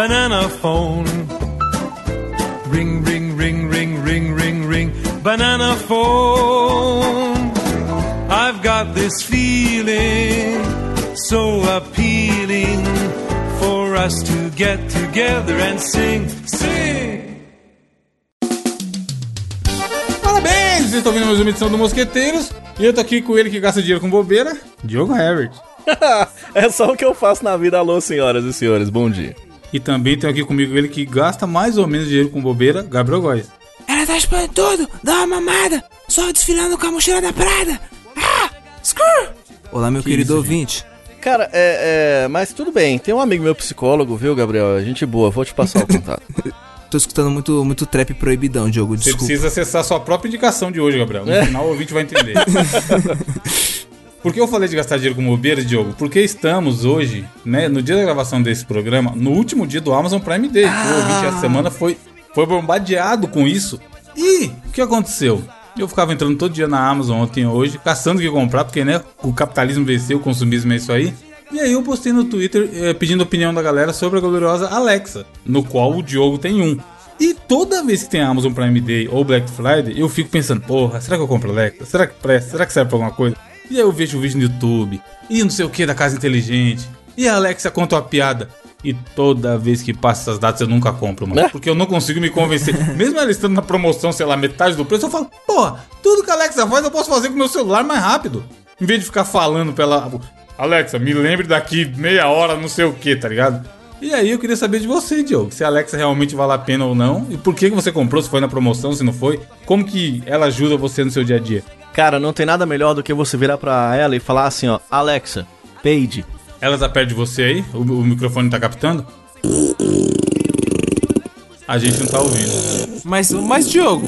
banana phone. Ring, ring, ring, ring, ring, ring, ring, banana phone. I've got this feeling so appealing for us to get together and sing, sing. Parabéns! Vocês estão vendo mais uma edição do Mosqueteiros. E eu tô aqui com ele que gasta dinheiro com bobeira, Diogo Herbert. é só o que eu faço na vida. Alô, senhoras e senhores, bom dia. E também tem aqui comigo ele que gasta mais ou menos dinheiro com bobeira, Gabriel Góes. Ela tá chupando tudo, dá uma mamada, só desfilando com a mochila da Prada. Ah, screw! Olá, meu Que querido isso, ouvinte. Cara, é, é. Mas tudo bem. Tem um amigo meu psicólogo, viu, Gabriel? Gente boa, vou te passar o contato. Tô escutando muito, muito trap proibidão, Diogo, Você desculpa. precisa acessar a sua própria indicação de hoje, Gabriel. No final o ouvinte vai entender. Por que eu falei de gastar dinheiro com bobeira, Diogo? Porque estamos hoje, né, no dia da gravação desse programa, no último dia do Amazon Prime Day. O ouvinte essa semana foi, foi bombardeado com isso. E o que aconteceu? Eu ficava entrando todo dia na Amazon ontem e hoje, caçando o que comprar, porque né, o capitalismo venceu, o consumismo é isso aí. E aí eu postei no Twitter eh, pedindo opinião da galera sobre a gloriosa Alexa, no qual o Diogo tem um. E toda vez que tem Amazon Prime Day ou Black Friday, eu fico pensando, porra, será que eu compro Alexa? Será que presta? Será que serve pra alguma coisa? E aí eu vejo o vídeo no YouTube, e não sei o que da casa inteligente, e a Alexa conta uma piada. E toda vez que passa essas datas eu nunca compro, mano. Porque eu não consigo me convencer. Mesmo ela estando na promoção, sei lá, metade do preço, eu falo, porra, tudo que a Alexa faz eu posso fazer com o meu celular mais rápido. Em vez de ficar falando pela. Alexa, me lembre daqui meia hora, não sei o que, tá ligado? E aí eu queria saber de você, Diogo, se a Alexa realmente vale a pena ou não, e por que você comprou, se foi na promoção, se não foi, como que ela ajuda você no seu dia a dia. Cara, não tem nada melhor do que você virar pra ela e falar assim, ó, Alexa, Paige. Ela tá perto de você aí? O, o microfone tá captando? A gente não tá ouvindo. Mas, mas Diogo,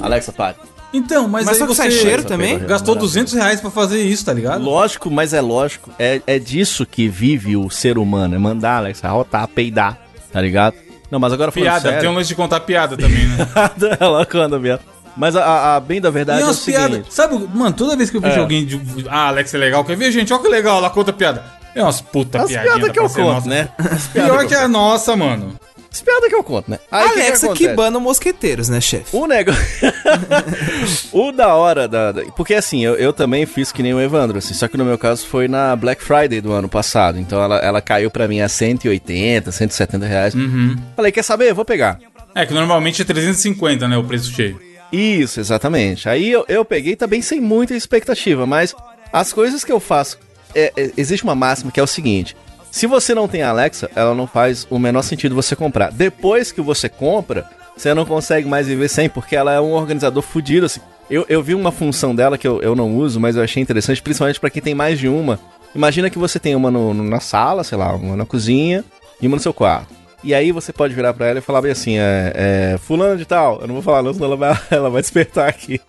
Alexa, pare. Então, mas, Mas aí só que você sai cheiro também? gastou 200 reais pra fazer isso, tá ligado? Lógico, mas é lógico. É, é disso que vive o ser humano. É mandar a Alexa rotar, peidar, tá ligado? Não, mas agora falando Piada, sério... tem um lance de contar piada também, né? ela conta mesmo. Mas a, a- bem da verdade E é o piadas. seguinte. Sabe, mano, toda vez que eu vejo É. alguém de. Ah, Alex é legal, quer ver, gente? Olha que legal, ela conta piada. É umas puta As piadinha. piadas dá que eu conto, nossa. né? Pior piadas que é a nossa, mano. As piadas que eu conto, né? Aí, que Alexa que, acontece? bana mosqueteiros, né, chefe? O negócio. o da hora da. da- Porque assim, eu, eu também fiz que nem o Evandro, assim, só que no meu caso foi na Black Friday do ano passado. Então ela, ela caiu pra mim a 180, 170 reais. Uhum. Falei, quer saber? Vou pegar. É que normalmente é 350, né? O preço cheio. Isso, exatamente. Aí eu, eu peguei também sem muita expectativa, mas as coisas que eu faço. é- é- existe uma máxima que é o seguinte: se você não tem Alexa, ela não faz o menor sentido você comprar. Depois que você compra, você não consegue mais viver sem, porque ela é um organizador fudido, assim. Eu, eu vi uma função dela que eu, eu não uso, mas eu achei interessante, principalmente pra quem tem mais de uma. Imagina que você tem uma no- no- na sala, sei lá, uma na cozinha e uma no seu quarto. E aí você pode virar pra ela e falar bem assim, é, é fulano de tal, eu não vou falar não, senão ela vai, ela vai despertar aqui.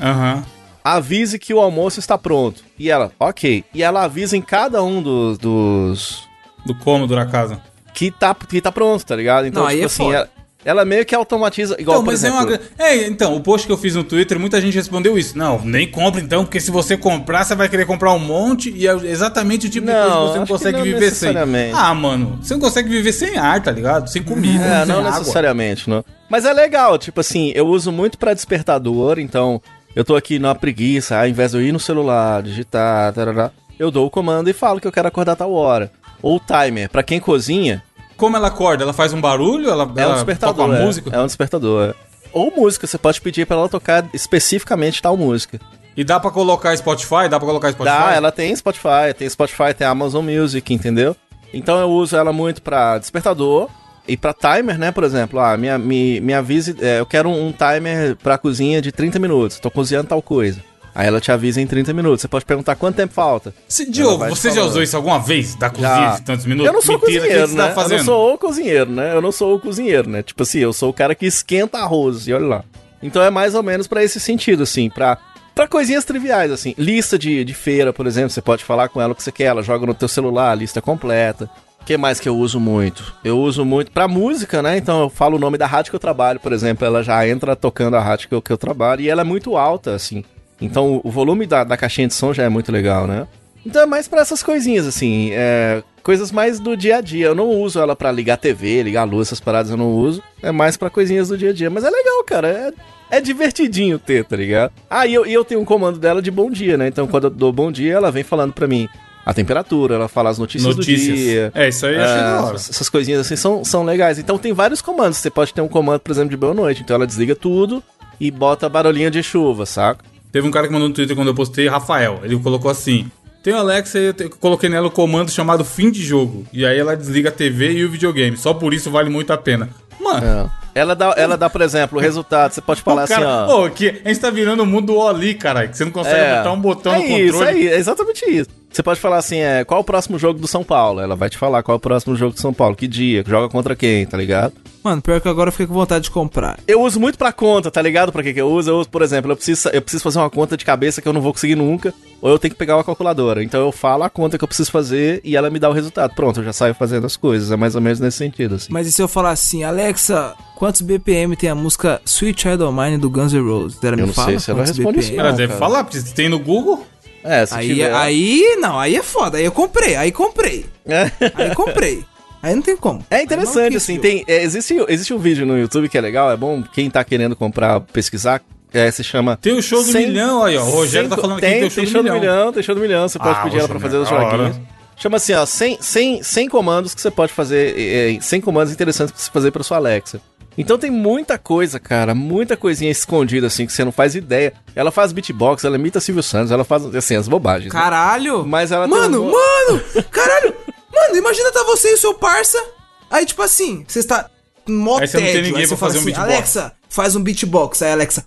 Aham. Avise que o almoço está pronto. E ela, ok. E ela avisa em cada um dos... dos Do cômodo da casa. que, tá, que tá pronto, tá ligado? Então, Não, aí tipo é assim, foda. ela, ela meio que automatiza, igual, Então, mas exemplo... é uma. É, então, o post que eu fiz no Twitter, muita gente respondeu isso. Não, nem compra então, porque se você comprar, você vai querer comprar um monte e é exatamente o tipo de Não, coisa que você não consegue não viver sem. Ah, mano, você não consegue viver sem ar, tá ligado? Sem comida, É, sem não água. necessariamente, não. Mas é legal, tipo assim, eu uso muito pra despertador, então eu tô aqui numa preguiça, ao invés de eu ir no celular, digitar, tarará, eu dou o comando e falo que eu quero acordar tal hora. Ou o timer, pra quem cozinha, Como ela acorda? Ela faz um barulho? Ela, é um despertador. toca uma é, música? É um despertador. é. Ou música, você pode pedir pra ela tocar especificamente tal música. E dá pra colocar Spotify? Dá pra colocar Spotify? Dá, ela tem Spotify, tem Spotify, tem Amazon Music, entendeu? Então eu uso ela muito pra despertador e pra timer, né, por exemplo. Ah, me, me, me avise, é, eu quero um, um timer pra cozinha de 30 minutos, tô cozinhando tal coisa. Aí ela te avisa em 30 minutos. Você pode perguntar quanto tempo falta. Se, Diogo, você já usou isso alguma vez? Da cozinha Já. de tantos minutos? Eu não sou Mentira, que cozinheiro, você né? tá Eu não sou o cozinheiro, né? Eu não sou o cozinheiro, né? Tipo assim, eu sou o cara que esquenta arroz, e olha lá. Então é mais ou menos pra esse sentido, assim, pra, pra coisinhas triviais, assim. Lista de, de feira, por exemplo, você pode falar com ela o que você quer, ela joga no teu celular, a lista completa. O que mais que eu uso muito? Eu uso muito pra música, né? Então eu falo o nome da rádio que eu trabalho, por exemplo, ela já entra tocando a rádio que eu, que eu trabalho e ela é muito alta, assim. Então o volume da, da caixinha de som já é muito legal, né? Então é mais pra essas coisinhas, assim, é, coisas mais do dia a dia. Eu não uso ela pra ligar TV, ligar luz, essas paradas eu não uso. É mais pra coisinhas do dia a dia. Mas é legal, cara. É, é divertidinho ter, tá ligado? Ah, e eu, e eu tenho um comando dela de bom dia, né? Então quando eu dou bom dia, ela vem falando pra mim a temperatura, ela fala as notícias, Notícias. do dia. É, isso aí eu achei É, da hora. Essas coisinhas assim são, são legais. Então tem vários comandos. Você pode ter um comando, por exemplo, de boa noite. Então ela desliga tudo e bota barulhinho de chuva, saca? Teve um cara que mandou no Twitter quando eu postei, Rafael. Ele colocou assim: Tem o Alexa e eu te- coloquei nela o comando chamado fim de jogo. E aí ela desliga a TV e o videogame. Só por isso vale muito a pena. Mano. É. Ela dá, ela dá, por exemplo, o resultado. Você pode falar cara, assim, ó. Ô, que a gente tá virando o mundo do Oli, caralho. Que você não consegue É. botar um botão é no isso, controle. é isso, é exatamente isso. Você pode falar assim, é, qual o próximo jogo do São Paulo? Ela vai te falar qual é o próximo jogo do São Paulo, que dia, joga contra quem, tá ligado? Mano, pior que agora eu fiquei com vontade de comprar. Eu uso muito pra conta, tá ligado? Pra que que eu uso? Eu uso, por exemplo, eu preciso, eu preciso fazer uma conta de cabeça que eu não vou conseguir nunca, ou eu tenho que pegar uma calculadora. Então eu falo a conta que eu preciso fazer e ela me dá o resultado. Pronto, eu já saio fazendo as coisas. É mais ou menos nesse sentido, assim. Mas e se eu falar assim, Alexa, quantos BPM tem a música Sweet Child O' Mine do Guns N' Roses? Ela Eu me não fala sei se ela responde BPM? isso, Ela deve falar, porque tem no Google. É, se Aí, tiver... aí, não, aí é foda. Aí eu comprei, aí comprei. É. Aí comprei. Aí não tem como. É interessante, assim, tem, é, existe, existe um vídeo no YouTube que é legal, é bom, quem tá querendo comprar, pesquisar, é, se chama... Tem o show do Cem- milhão aí, ó. O Rogério tá cem- falando aqui que tem o show tem do milhão. milhão. Tem show do milhão, você pode Ah, pedir ela pra show fazer os joguinhos. Chama assim, ó, 100, 100, 100 comandos que você pode fazer, é, é, 100 comandos interessantes pra você fazer pra sua Alexa. Então tem muita coisa, cara, muita coisinha escondida, assim, que você não faz ideia. Ela faz beatbox, ela imita Silvio Santos, ela faz, assim, as bobagens. né? Caralho! Mas ela tem Mano, um- mano! Caralho! Mano, imagina tá você e o seu parça. Aí, tipo assim, você está mó Aí você não tem ninguém aí você pra fala fazer um assim, beatbox. Alexa, faz um beatbox. Aí, Alexa.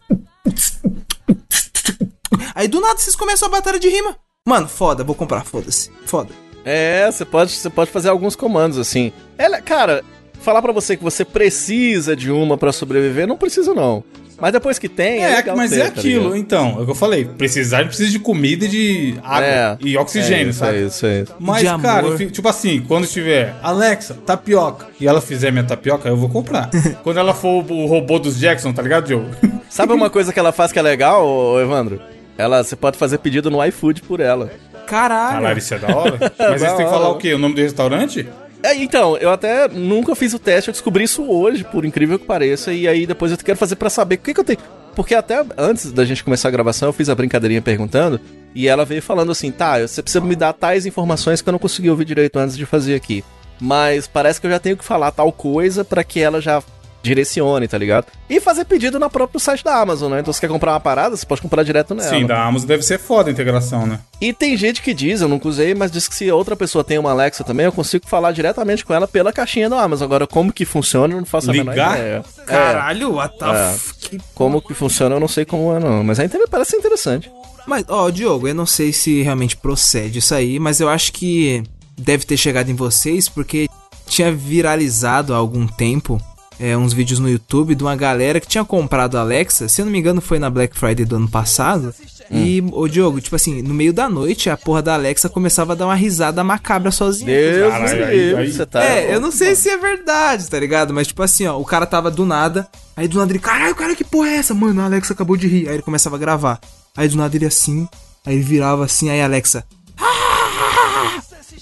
Aí do nada vocês começam a batalha de rima. Mano, foda, vou comprar, foda-se. Foda. É, você pode, você pode fazer alguns comandos assim. Ela, cara, falar pra você que você precisa de uma pra sobreviver, não precisa não. Mas depois que tem, é, É, legal mas ter, é tá aquilo, ligado? então. É o que eu falei. Precisar, precisa de comida e de água É. e oxigênio, é isso, sabe? É isso, é isso. Mas, De cara, eu tipo assim, quando tiver Alexa, tapioca, e ela fizer minha tapioca, eu vou comprar. quando ela for o robô dos Jackson, tá ligado, Diogo? Sabe uma coisa que ela faz que é legal, Evandro? Ela, você pode fazer pedido no iFood por ela. Caralho. Caralho, isso é da hora. Mas Da você tem que falar o quê? O nome do restaurante? É, então, eu até nunca fiz o teste, eu descobri isso hoje, por incrível que pareça, e aí depois eu quero fazer pra saber o que, que eu tenho. Porque até antes da gente começar a gravação, eu fiz a brincadeirinha perguntando, e ela veio falando assim: tá, você precisa me dar tais informações que eu não consegui ouvir direito antes de fazer aqui. Mas parece que eu já tenho que falar tal coisa pra que ela já direcione, tá ligado? E fazer pedido na próprio site da Amazon, né? Então você quer comprar uma parada, você pode comprar direto nela. Sim, da Amazon deve ser foda a integração, né? E tem gente que diz, eu nunca usei, mas diz que se outra pessoa tem uma Alexa também, eu consigo falar diretamente com ela pela caixinha do Amazon. Agora, como que funciona, eu não faço a menor Ligar? ideia. É, Caralho, what the É. f... que como que funciona, eu não sei como é, não. Mas é inter... parece interessante. Mas, ó, Diogo, eu não sei se realmente procede isso aí, mas eu acho que deve ter chegado em vocês porque tinha viralizado há algum tempo é, uns vídeos no YouTube de uma galera que tinha comprado a Alexa, se eu não me engano foi na Black Friday do ano passado. E, ô Diogo, tipo assim, no meio da noite a porra da Alexa começava a dar uma risada macabra sozinha. Deus Caralho, me aí- aí- você tá... É, eu não sei se é verdade, tá ligado? Mas tipo assim, ó, o cara tava do nada, aí do nada ele, caralho, cara, que porra é essa? Mano, a Alexa acabou de rir. Aí ele começava a gravar. Aí do nada ele assim, aí ele virava assim, aí a Alexa.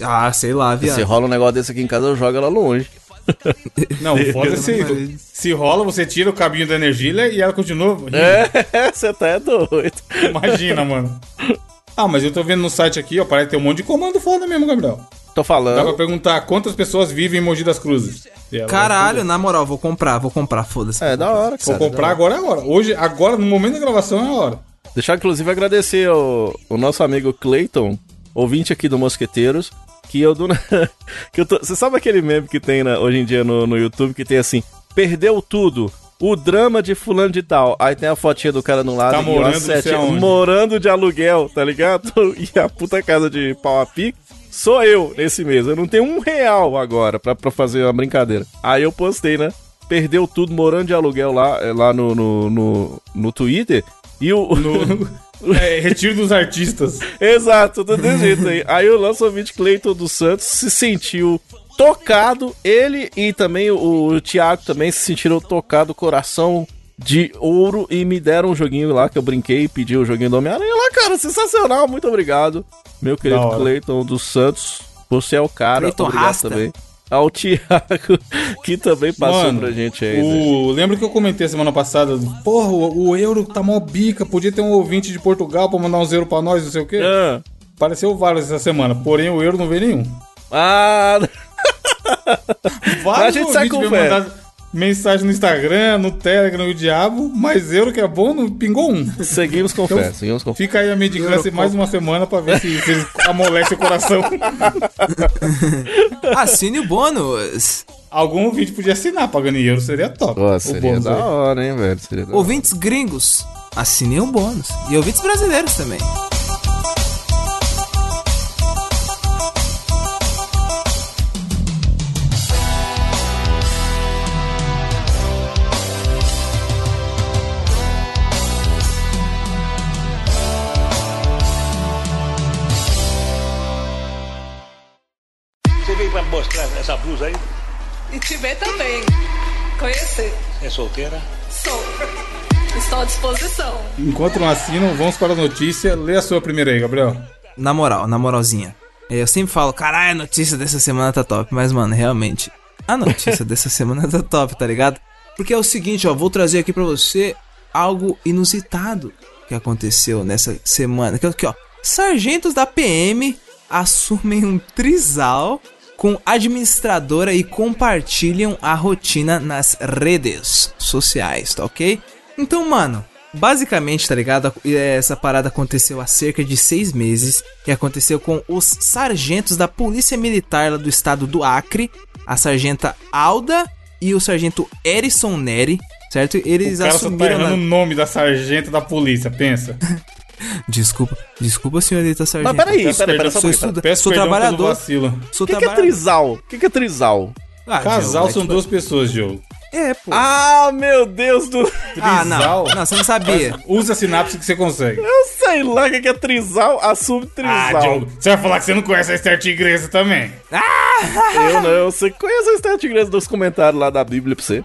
Ah, sei lá, Se viado. rola um negócio desse aqui em casa, eu jogo ela longe. Não, o foda é se, se rola, você tira o cabinho da energia e ela continua rindo. É, você tá é doido. Imagina, mano. Ah, mas eu tô vendo no site aqui, ó, parece ter um monte de comando foda mesmo, Gabriel. Tô Dá pra falando. perguntar quantas pessoas vivem em Mogi das Cruzes. Caralho, na moral, vou comprar, vou comprar, foda-se. É, da hora. Vou cara, comprar agora é a hora. Hoje, agora, no momento da gravação é a hora. Deixar, inclusive, agradecer o, o nosso amigo Clayton, ouvinte aqui do Mosqueteiros, que eu do. que eu tô, você sabe aquele meme que tem na- hoje em dia no, no YouTube que tem assim: perdeu tudo. O drama de fulano de tal. Aí tem a fotinha do cara no lado Tá e morando aonde. morando de aluguel, tá ligado? E a puta casa de pau a pique sou eu nesse mês. Eu não tenho um real agora pra, pra fazer uma brincadeira. Aí eu postei, né? Perdeu tudo morando de aluguel lá, eh, lá no, no, no, no Twitter. E o. No, é, retiro dos artistas. Exato, tudo desse jeito aí. Aí o ouvinte Cleiton dos Santos se sentiu tocado, ele e também o, o Thiago também se sentiram tocado, coração de ouro e me deram um joguinho lá que eu brinquei e pedi o joguinho do Homem-Aranha lá, cara. Sensacional, muito obrigado. Meu querido. Cleiton dos Santos. Você é o cara. Cleiton obrigado Rasta. também. Ao Thiago, que também passou Mano, pra gente aí. né? o... lembra que eu comentei semana passada? Porra, o, o euro tá mó bica. Podia ter um ouvinte de Portugal pra mandar uns euros pra nós, não sei o quê. Ah, Apareceu vários essa semana, porém o euro não veio nenhum. ah, Vários a gente sai com fé. mandaram mensagem no Instagram, no Telegram e o diabo, mas euro que é bom, não pingou um. seguimos com fé, seguimos com fé. Fica aí a mendicância mais uma semana pra ver se, se amolece o coração. Assine o bônus. Algum ouvinte podia assinar pagando em euro, seria top. Pô, O seria bônus da hora, hein, velho? Seria da hora. Ouvintes gringos, assinem o bônus. E ouvintes brasileiros também. Essa blusa aí? E te ver também. Conhecer. É solteira? Sou. Estou à disposição. Enquanto não assinam, vamos para a notícia. Lê a sua primeira aí, Gabriel. Na moral, na moralzinha. É, Eu sempre falo, caralho, a notícia dessa semana tá top. Mas, mano, realmente, a notícia dessa semana tá top, tá ligado? Porque é o seguinte, ó, vou trazer aqui pra você algo inusitado que aconteceu nessa semana. Que é aqui, ó. Sargentos da PM assumem um trisal com administradora e compartilham a rotina nas redes sociais, tá ok? Então, mano, basicamente, tá ligado? Essa parada aconteceu há cerca de seis meses. E aconteceu com os sargentos da Polícia Militar lá do estado do Acre, a sargenta Alda e o sargento Erison Neri, certo? Eles O cara só tá assumiram. errando o na- nome da sargenta da polícia, pensa. Desculpa, desculpa, senhorita sargento. Mas peraí, peraí, peraí, sou pouquinho. estuda- Peço sou trabalhador. Sou O que, que é trisal? O que, que é trisal? Ah, Casal Diogo, são é tipo- duas pessoas, Diogo. É, pô. Ah, meu Deus do... Ah, não. Trisal? Não, você não sabia. Usa a sinapse que você consegue. Eu sei lá o que é trisal, assume Ah, trisal. Diogo, você vai falar que você não conhece a Esther Tigresa também. eu não, você conhece a Esther Tigresa dos comentários lá da Bíblia pra você?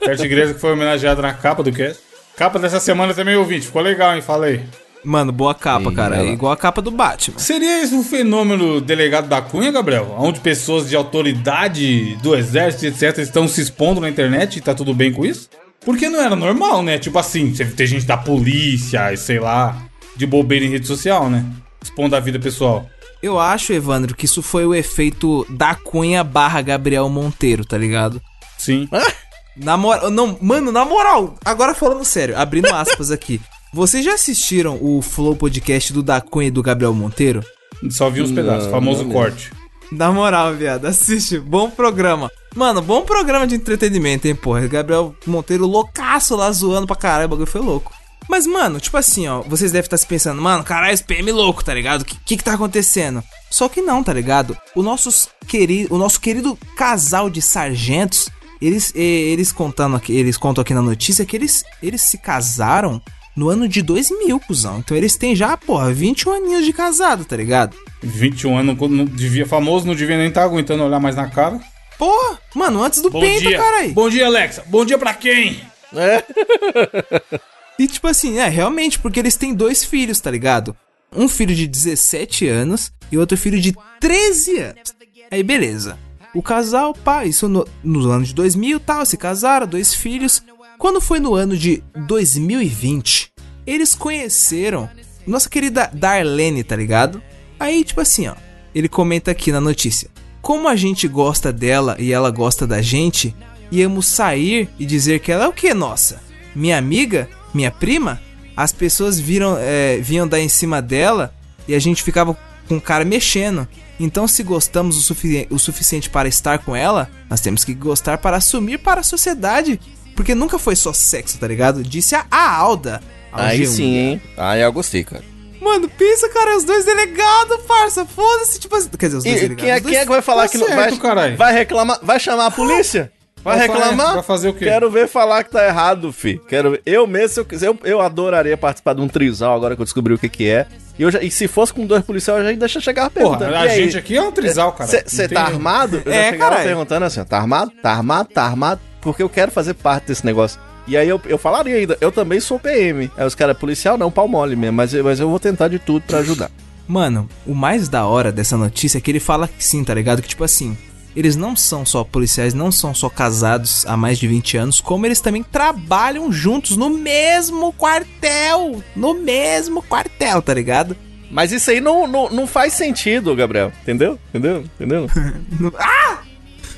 Esther Tigresa que foi homenageada na capa do cast. Capa dessa semana também, ouvinte. Ficou legal, hein? Falei. Mano, boa capa, cara. É igual a capa do Batman. Seria esse o fenômeno delegado da Cunha, Gabriel? Onde pessoas de autoridade do exército, etc., estão se expondo na internet e tá tudo bem com isso? Porque não era normal, né? Tipo assim, você ter gente da polícia, sei lá, de bobeira em rede social, né? Expondo a vida pessoal. Eu acho, Evandro, que isso foi o efeito da Cunha barra Gabriel Monteiro, tá ligado? Sim. Na moral, não, mano, na moral, agora falando sério, abrindo aspas aqui. Vocês já assistiram o Flow Podcast do da Cunha e do Gabriel Monteiro? Só vi uns pedaços, famoso corte. Na moral, viado, assiste. Bom programa. Mano, bom programa de entretenimento, hein, porra. Gabriel Monteiro loucaço lá zoando pra caralho, o bagulho foi louco. Mas, mano, tipo assim, ó, vocês devem estar se pensando, mano, caralho, esse PM louco, tá ligado? O que, que que tá acontecendo? Só que não, tá ligado? O, nossos queri o nosso querido casal de sargentos, eles, eles contando aqui, eles contam aqui na notícia que eles, eles se casaram no ano de 2000, cuzão. Então eles têm já, porra, 21 aninhos de casado, tá ligado? 21 anos, não, não devia, famoso, não devia nem estar aguentando olhar mais na cara. Porra, mano, antes do Bom peito, dia. caralho. Bom dia, Alexa. Bom dia pra quem? E tipo assim, é, realmente, porque eles têm dois filhos, tá ligado? Um filho de 17 anos e outro filho de 13 anos. Aí, beleza. O casal, pá, isso no, no ano de 2000 tal, se casaram, dois filhos. Quando foi no ano de 2020, eles conheceram nossa querida Darlene, tá ligado? Aí, tipo assim, ó, ele comenta aqui na notícia. Como a gente gosta dela e ela gosta da gente, íamos sair e dizer que ela é o que, nossa? Minha amiga? Minha prima? As pessoas viram, é, vinham dar em cima dela e a gente ficava com o cara mexendo. Então, se gostamos o, sufi o suficiente para estar com ela, nós temos que gostar para assumir para a sociedade. Porque nunca foi só sexo, tá ligado? Disse a, a Alda. Aí G1. sim, hein? Aí eu gostei, cara. Mano, pensa, cara, os dois delegados, parça. Foda-se, tipo assim. Quer dizer, os dois E delegados. quem é, dois- quem é que vai falar Tá que não certo, vai, caralho. vai reclamar? Vai chamar a polícia? Vai, Vai reclamar? vai fazer o quê? Quero ver falar que tá errado, fi. Quero ver. Eu mesmo, se eu quiser, eu, eu adoraria participar de um trisal agora que eu descobri o que que é. E, eu já, e se fosse com dois policiais, eu já deixa chegar Porra, perguntando. a "E aí, gente aqui é um trisal, cara. Você Não tá armado? Eu É, já chegava caralho. perguntando assim, ó, tá armado? Tá armado? Tá armado? Porque eu quero fazer parte desse negócio. E aí eu, eu falaria ainda, eu também sou PM. Aí os caras, policial não, pau mole mesmo, mas, eu- mas eu vou tentar de tudo pra ajudar. Mano, o mais da hora dessa notícia é que ele fala que sim, tá ligado? Que tipo assim, eles não são só policiais, não são só casados há mais de 20 anos, como eles também trabalham juntos no mesmo quartel. No mesmo quartel, tá ligado? Mas isso aí não, não, não faz sentido, Gabriel. Entendeu? Entendeu? Entendeu? Ah!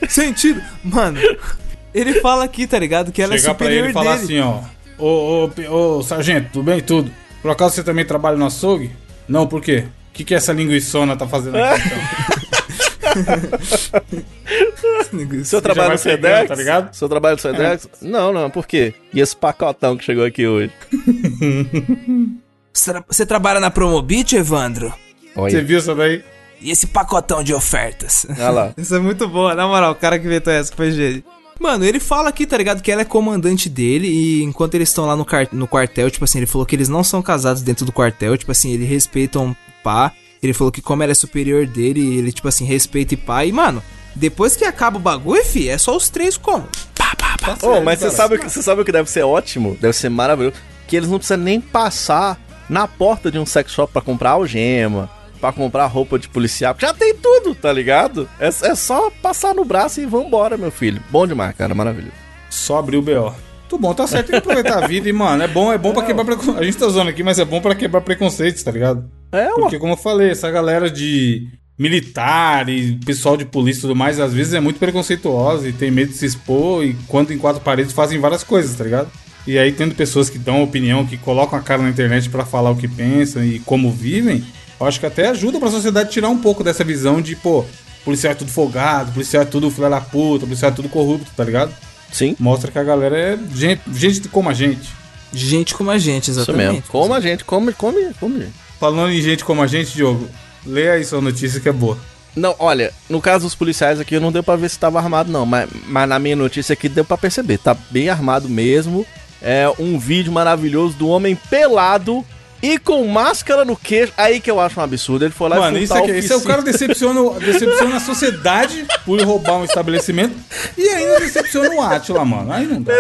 Sentido! Mano, ele fala aqui, tá ligado? Que ela é Chegar pra superior ele e falar dele. assim, ó. Ô, ô, ô, sargento, tudo bem? Tudo. Por acaso você também trabalha no açougue? Não, por quê? O que, que essa linguiçona tá fazendo aqui, então? Seu trabalho no Sedex? tá ligado? É. Seu trabalho no Sedex? Não, não, por quê? E esse pacotão que chegou aqui hoje? Você tra- Você trabalha na Promobit, Evandro? Você Olha, viu isso daí? E esse pacotão de ofertas? olha lá. Isso é muito boa, na moral, o cara que inventou essa foi gênio. Mano, ele fala aqui, tá ligado? Que ela é comandante dele e enquanto eles estão lá no, no quartel, tipo assim, ele falou que eles não são casados dentro do quartel, tipo assim, eles respeitam o pá. Ele falou que como ela é superior dele, ele, tipo assim, respeita e pá. E, mano, depois que acaba o bagulho, fi, é só os três como? Pá, pá, pá. Ô, mas você sabe, o que- você sabe o que deve ser ótimo? Deve ser maravilhoso. Que eles não precisam nem passar na porta de um sex shop pra comprar algema, pra comprar roupa de policial. Já tem tudo, tá ligado? É, é só passar no braço e vambora, meu filho. Bom demais, cara. Maravilhoso. Só abriu o BO. Muito bom, tá certo. Tem que aproveitar a vida e, mano, é bom, é bom pra quebrar preconceitos. A gente tá usando aqui, mas é bom pra quebrar preconceitos, tá ligado? É, ué. Porque, como eu falei, essa galera de militar e pessoal de polícia e tudo mais, às vezes é muito preconceituosa e tem medo de se expor e quando em quatro paredes fazem várias coisas, tá ligado? E aí, tendo pessoas que dão opinião, que colocam a cara na internet pra falar o que pensam e como vivem, eu acho que até ajuda pra sociedade tirar um pouco dessa visão de, pô, policial é tudo folgado, policial é tudo filha da puta, policial é tudo corrupto, tá ligado? Sim. Mostra que a galera é gente, gente como a gente. Gente como a gente, Isso exatamente. mesmo. Como a gente, come, come, come gente. Falando em gente como a gente, Diogo, leia aí sua notícia que é boa. Não, olha, no caso dos policiais aqui não deu pra ver se tava armado não, mas, mas na minha notícia aqui deu pra perceber, tá bem armado mesmo. É um vídeo maravilhoso do homem pelado e com máscara no queixo. Aí que eu acho um absurdo. Ele foi lá Mano, e isso furtar aqui, esse é o cara decepciona, decepciona a sociedade por roubar um estabelecimento e ainda decepciona o Atila, mano. Aí não dá.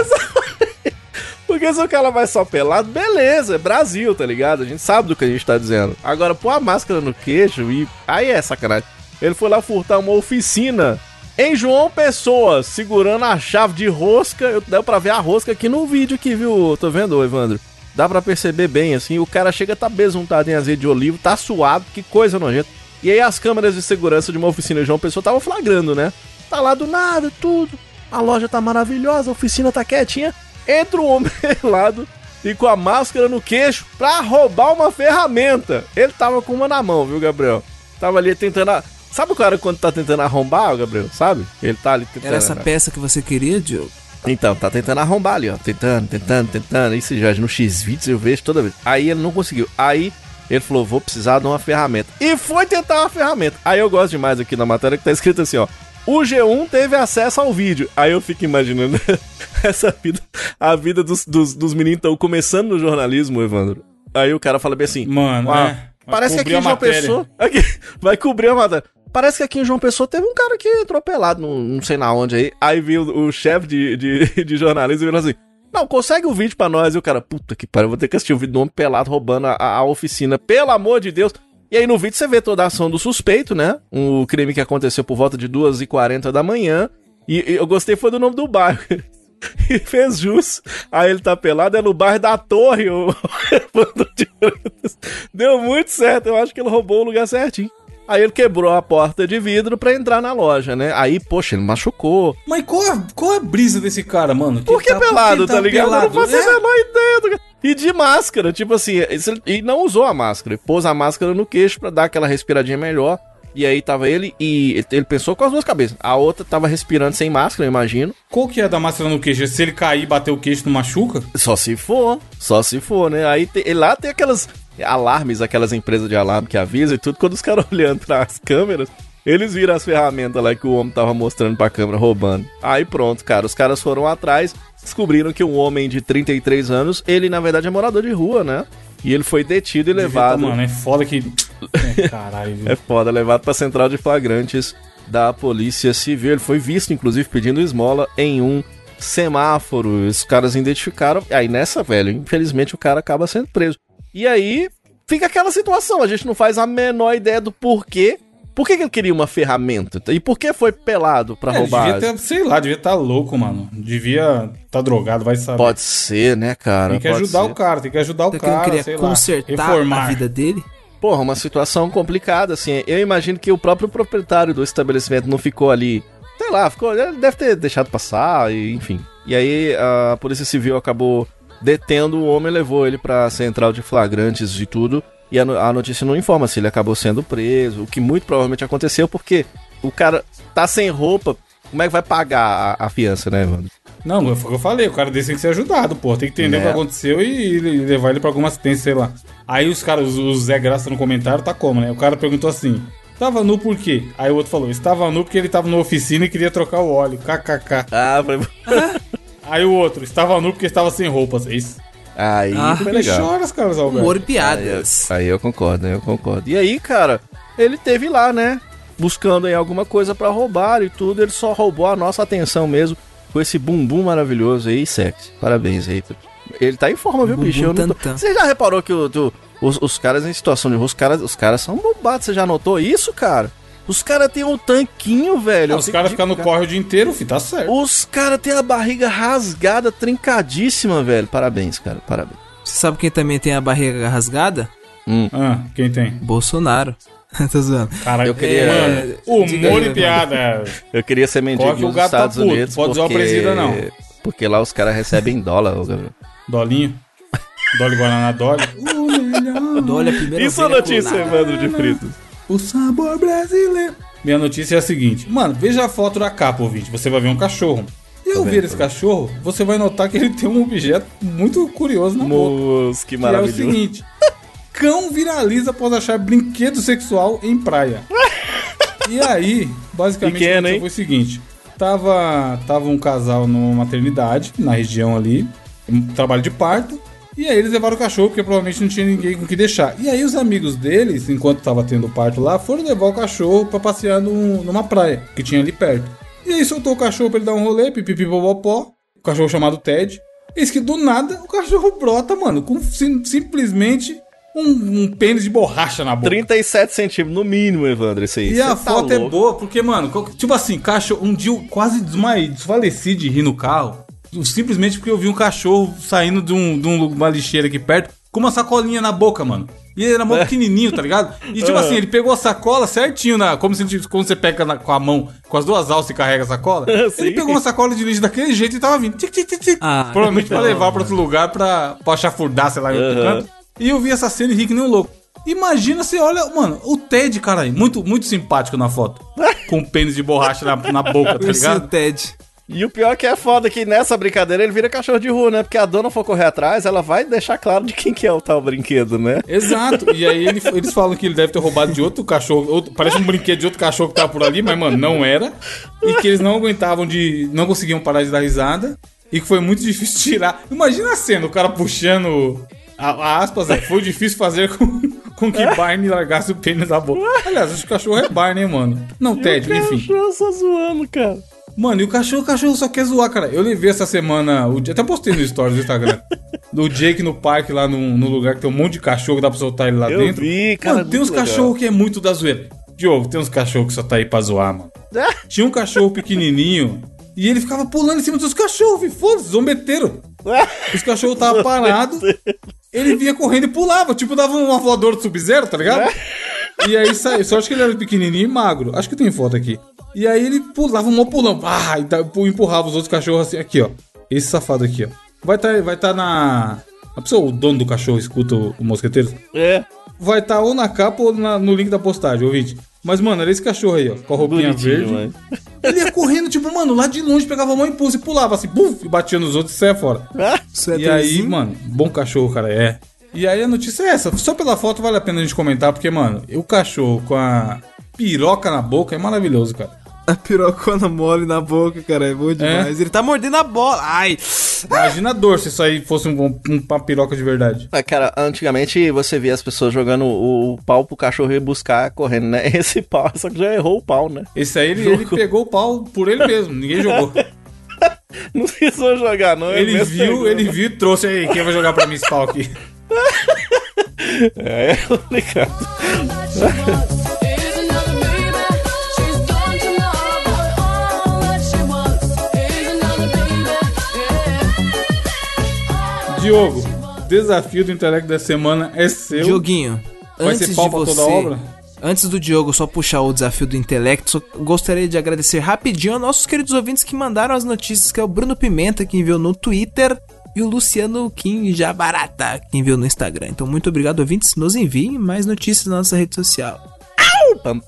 Porque se o cara vai só pelado, beleza, é Brasil, tá ligado? A gente sabe do que a gente tá dizendo. Agora, pôr a máscara no queixo e. Aí é sacanagem. Ele foi lá furtar uma oficina em João Pessoa, segurando a chave de rosca. Eu, deu pra ver a rosca aqui no vídeo aqui, viu? Tô vendo, Evandro? Dá pra perceber bem, assim. O cara chega, tá besuntado em azeite de olivo, tá suado, que coisa nojenta. E aí as câmeras de segurança de uma oficina em João Pessoa estavam flagrando, né? Tá lá do nada, tudo. A loja tá maravilhosa, a oficina tá quietinha. Entra um homem pelado e com a máscara no queixo pra roubar uma ferramenta. Ele tava com uma na mão, viu, Gabriel? Tava ali tentando. A... Sabe o cara quando tá tentando arrombar, Gabriel? Sabe? Ele tá ali tentando. Era essa peça que você queria, Diogo? Então, tá tentando arrombar ali, ó. Tentando, tentando, tentando. Isso já no X-Vídeos eu vejo toda vez. Aí ele não conseguiu. Aí ele falou: vou precisar de uma ferramenta. E foi tentar uma ferramenta. Aí eu gosto demais aqui na matéria que tá escrito assim, ó. O G1 teve acesso ao vídeo. Aí eu fico imaginando essa vida, a vida dos, dos, dos meninos estão começando no jornalismo, Evandro. Aí o cara fala bem assim: Mano, ah, é. Vai Parece que aqui João matéria. Pessoa. Aqui, vai cobrir a matéria. Parece que aqui em João Pessoa teve um cara que entrou pelado, não, não sei na onde aí. Aí veio o, o chefe de, de, de jornalismo e falou assim: Não, consegue o vídeo pra nós. E o cara, puta que pariu, vou ter que assistir o vídeo do homem pelado roubando a, a oficina, pelo amor de Deus. E aí no vídeo você vê toda a ação do suspeito, né? Um crime que aconteceu por volta de 2h40 da manhã. E, e eu gostei foi do nome do bairro. E fez jus. Aí ele tá pelado, é no bairro da Torre, o. Deu muito certo, eu acho que ele roubou o lugar certinho. Aí ele quebrou a porta de vidro pra entrar na loja, né? Aí, poxa, ele machucou. Mas qual a, qual a brisa desse cara, mano? Por que tá- pelado, que tá ligado? Eu não pelado? faço a É. menor ideia. do que- E de máscara, tipo assim, e não usou a máscara. Ele pôs a máscara no queixo pra dar aquela respiradinha melhor. E aí tava ele e ele- pensou com as duas cabeças. A outra tava respirando sem máscara, eu imagino. Qual que é da máscara no queixo? Se ele cair e bater o queixo, não machuca? Só se for, só se for, né? Aí tem- e lá tem aquelas alarmes, aquelas empresas de alarme que avisam e tudo. Quando os caras olhando pras câmeras, eles viram as ferramentas lá que o homem tava mostrando pra câmera roubando. Aí pronto, cara, os caras foram atrás, descobriram que um homem de 33 anos, ele na verdade é morador de rua, né? E ele foi detido e levado. Mano, é foda que. É, caralho? É foda, levado pra central de flagrantes da Polícia Civil. Ele foi visto, inclusive, pedindo esmola em um semáforo, os caras identificaram. Aí nessa, velho, infelizmente o cara acaba sendo preso. E aí fica aquela situação, a gente não faz a menor ideia do porquê. Por que, que ele queria uma ferramenta? E por que foi pelado pra É, roubar? devia ter, sei lá, devia estar louco, mano. Devia estar drogado, vai saber. Pode ser, né, cara? Tem que Pode ajudar ser. o cara, tem que ajudar o Então que não cara, queria sei consertar lá, reformar. a vida dele? Porra, uma situação complicada, assim. Eu imagino que o próprio proprietário do estabelecimento não ficou ali. Sei lá, ficou. Ele deve ter deixado passar, e, enfim. E aí a Polícia Civil acabou detendo o homem levou ele pra central de flagrantes e tudo. E a, no- a notícia não informa se ele acabou sendo preso, o que muito provavelmente aconteceu, porque o cara tá sem roupa. Como é que vai pagar a, a fiança, né, mano? Não, foi o que eu falei, o cara desse tem que ser ajudado, pô. Tem que entender Né? o que aconteceu e, e levar ele pra alguma assistência, sei lá. Aí os caras, o Zé Graça no comentário, tá como, né? O cara perguntou assim: tava nu por quê? Aí o outro falou: estava nu porque ele tava na oficina e queria trocar o óleo. KKK. Ah, foi. Aí o outro: estava nu porque estava sem roupas. É isso. Aí Ah, foi Ele legal. chora, os caras, Alberto. Humor e Aí eu, piadas. aí eu concordo, aí eu concordo. E aí, cara, ele teve lá, né? Buscando aí alguma coisa pra roubar e tudo. Ele só roubou a nossa atenção mesmo com esse bumbum maravilhoso aí, sexy. Parabéns aí. Ele tá em forma, viu, Bumbum bicho? Eu tô-. Você já reparou que o, do- os, os caras em situação de rua, os caras, os caras são bombados. Você já notou isso, cara? Os caras têm um tanquinho, velho. Ah, os caras ficam no cara. corre o dia inteiro, fi, tá certo. Os caras têm a barriga rasgada, trincadíssima, velho. Parabéns, cara. Parabéns. Você sabe quem também tem a barriga rasgada? Ah, quem tem? Bolsonaro. Tô zoando. Caralho, Eu queria- Mano, Diga humor e piada. Eu queria ser mendigo Corre nos tá Estados puto, Unidos. pode usar o porque... presida, não. Porque lá os caras recebem dólar, ô Gabriel. Dolinho. Dolly Guaraná Dolly. O melhor. Olha a primeira Isso é notícia. Evandro de Fritos. O sabor brasileiro. Minha notícia é a seguinte. Mano, veja a foto da capa, ouvinte. Você vai ver um cachorro. E ao ver esse cachorro, você vai notar que ele tem um objeto muito curioso na boca. Moço, que Que é o maravilhoso. seguinte. Cão viraliza após achar brinquedo sexual em praia. E aí, basicamente, Pequeno, o que hein? foi o seguinte. Tava, tava um casal numa maternidade, na região ali, um trabalho de parto. E aí eles levaram o cachorro, porque provavelmente não tinha ninguém com que deixar. E aí os amigos deles, enquanto tava tendo parto lá, foram levar o cachorro pra passear num- numa praia, que tinha ali perto. E aí soltou o cachorro pra ele dar um rolê, pipipipopopó. O cachorro chamado Ted. Eis que do nada o cachorro brota, mano, com sim- simplesmente um, um pênis de borracha na boca. 37 centímetros, no mínimo, Evandro, isso aí. E Cê a tá foto é louco. boa, porque, mano, tipo assim, cachorro. Um dia eu quase desmaiei, desfaleci de rir no carro. Simplesmente porque eu vi um cachorro saindo de, um, de um- uma lixeira aqui perto com uma sacolinha na boca, mano. E ele era mó pequenininho, tá ligado? E tipo assim, ele pegou a sacola certinho, na, como, se, como você pega na- com a mão, com as duas alças e carrega a sacola. Sim. ele pegou uma sacola de lixo daquele jeito e tava vindo. Tic, tic, tic, tic. Ah, Provavelmente pra não, levar pra outro lugar pra, pra chafurdar, sei lá, em outro canto. E eu vi essa cena e ri que nem um louco. Imagina você olha, mano, o Ted, cara, muito, muito simpático na foto. com o pênis de borracha na, na boca, tá ligado? Ted. E o pior é que é foda que nessa brincadeira ele vira cachorro de rua, né? Porque a dona for correr atrás, ela vai deixar claro de quem que é o tal brinquedo, né? Exato. E aí ele- eles falam que ele deve ter roubado de outro cachorro. outro- parece um brinquedo de outro cachorro que tava por ali, mas, mano, não era. E que eles não aguentavam de. não conseguiam parar de dar risada. E que foi muito difícil tirar. Imagina a cena, o cara puxando. A, a aspas, é, foi difícil fazer com, com que Barney largasse o pênis da boca. Aliás, acho que o cachorro é Barney, mano. Não, Ted, enfim. Cachorro só zoando, cara. Mano, e o cachorro, o cachorro só quer zoar, cara. Eu levei essa semana, o, até postei no stories do Instagram, do Jake no parque, lá no, no lugar que tem um monte de cachorro que dá pra soltar ele lá Eu dentro. vi, cara, Mano, tem uns cachorros que é muito da zoeira. Diogo, tem uns cachorros que só tá aí pra zoar, mano. Tinha um cachorro pequenininho e ele ficava pulando em cima dos cachorros, foda-se, zombeteiro. Os cachorros estavam parados, ele vinha correndo e pulava, tipo dava um voador do Sub-Zero, tá ligado? E aí saiu, só acho que ele era pequenininho e magro. Acho que tem foto aqui. E aí ele pulava um mó pulão. Ah, e tá- empurrava os outros cachorros assim. Aqui, ó. Esse safado aqui, ó. Vai estar vai tá na. A pessoa, o dono do cachorro, escuta o, o mosqueteiro. É. Vai estar ou na capa ou na- no link da postagem, ouvinte. Mas, mano, era esse cachorro aí, ó. Com a roupinha Bonitinho, verde. mano. Ele ia correndo, tipo, mano, lá de longe, pegava a mão e impulso e pulava assim, buf, e batia nos outros e saia fora. E aí, mano, bom cachorro, cara, é. E aí a notícia é essa. Só pela foto vale a pena a gente comentar, porque, mano, o cachorro com a piroca na boca é maravilhoso, cara. A pirocona mole na boca, cara, é bom demais. Ele tá mordendo a bola. Ai! Imagina a dor se isso aí fosse um, um- uma piroca de verdade. Ah, Cara, antigamente você via as pessoas jogando o, o pau pro cachorro ir buscar correndo, né? Esse pau, só que já errou o pau, né? Esse aí, ele, ele pegou o pau por ele mesmo, ninguém jogou. Não precisou jogar, não. é Ele mesmo viu, ele viu e trouxe aí. Quem vai jogar pra mim esse pau aqui? É, é complicado. Diogo, desafio do intelecto da semana é seu. Dioguinho, Vai antes ser pau de pra você, toda a obra? antes do Diogo só puxar o desafio do intelecto, só gostaria de agradecer rapidinho aos nossos queridos ouvintes que mandaram as notícias, que é o Bruno Pimenta, que enviou no Twitter, e o Luciano Kim Jabarata, que enviou no Instagram. Então, muito obrigado, ouvintes. Nos enviem mais notícias na nossa rede social.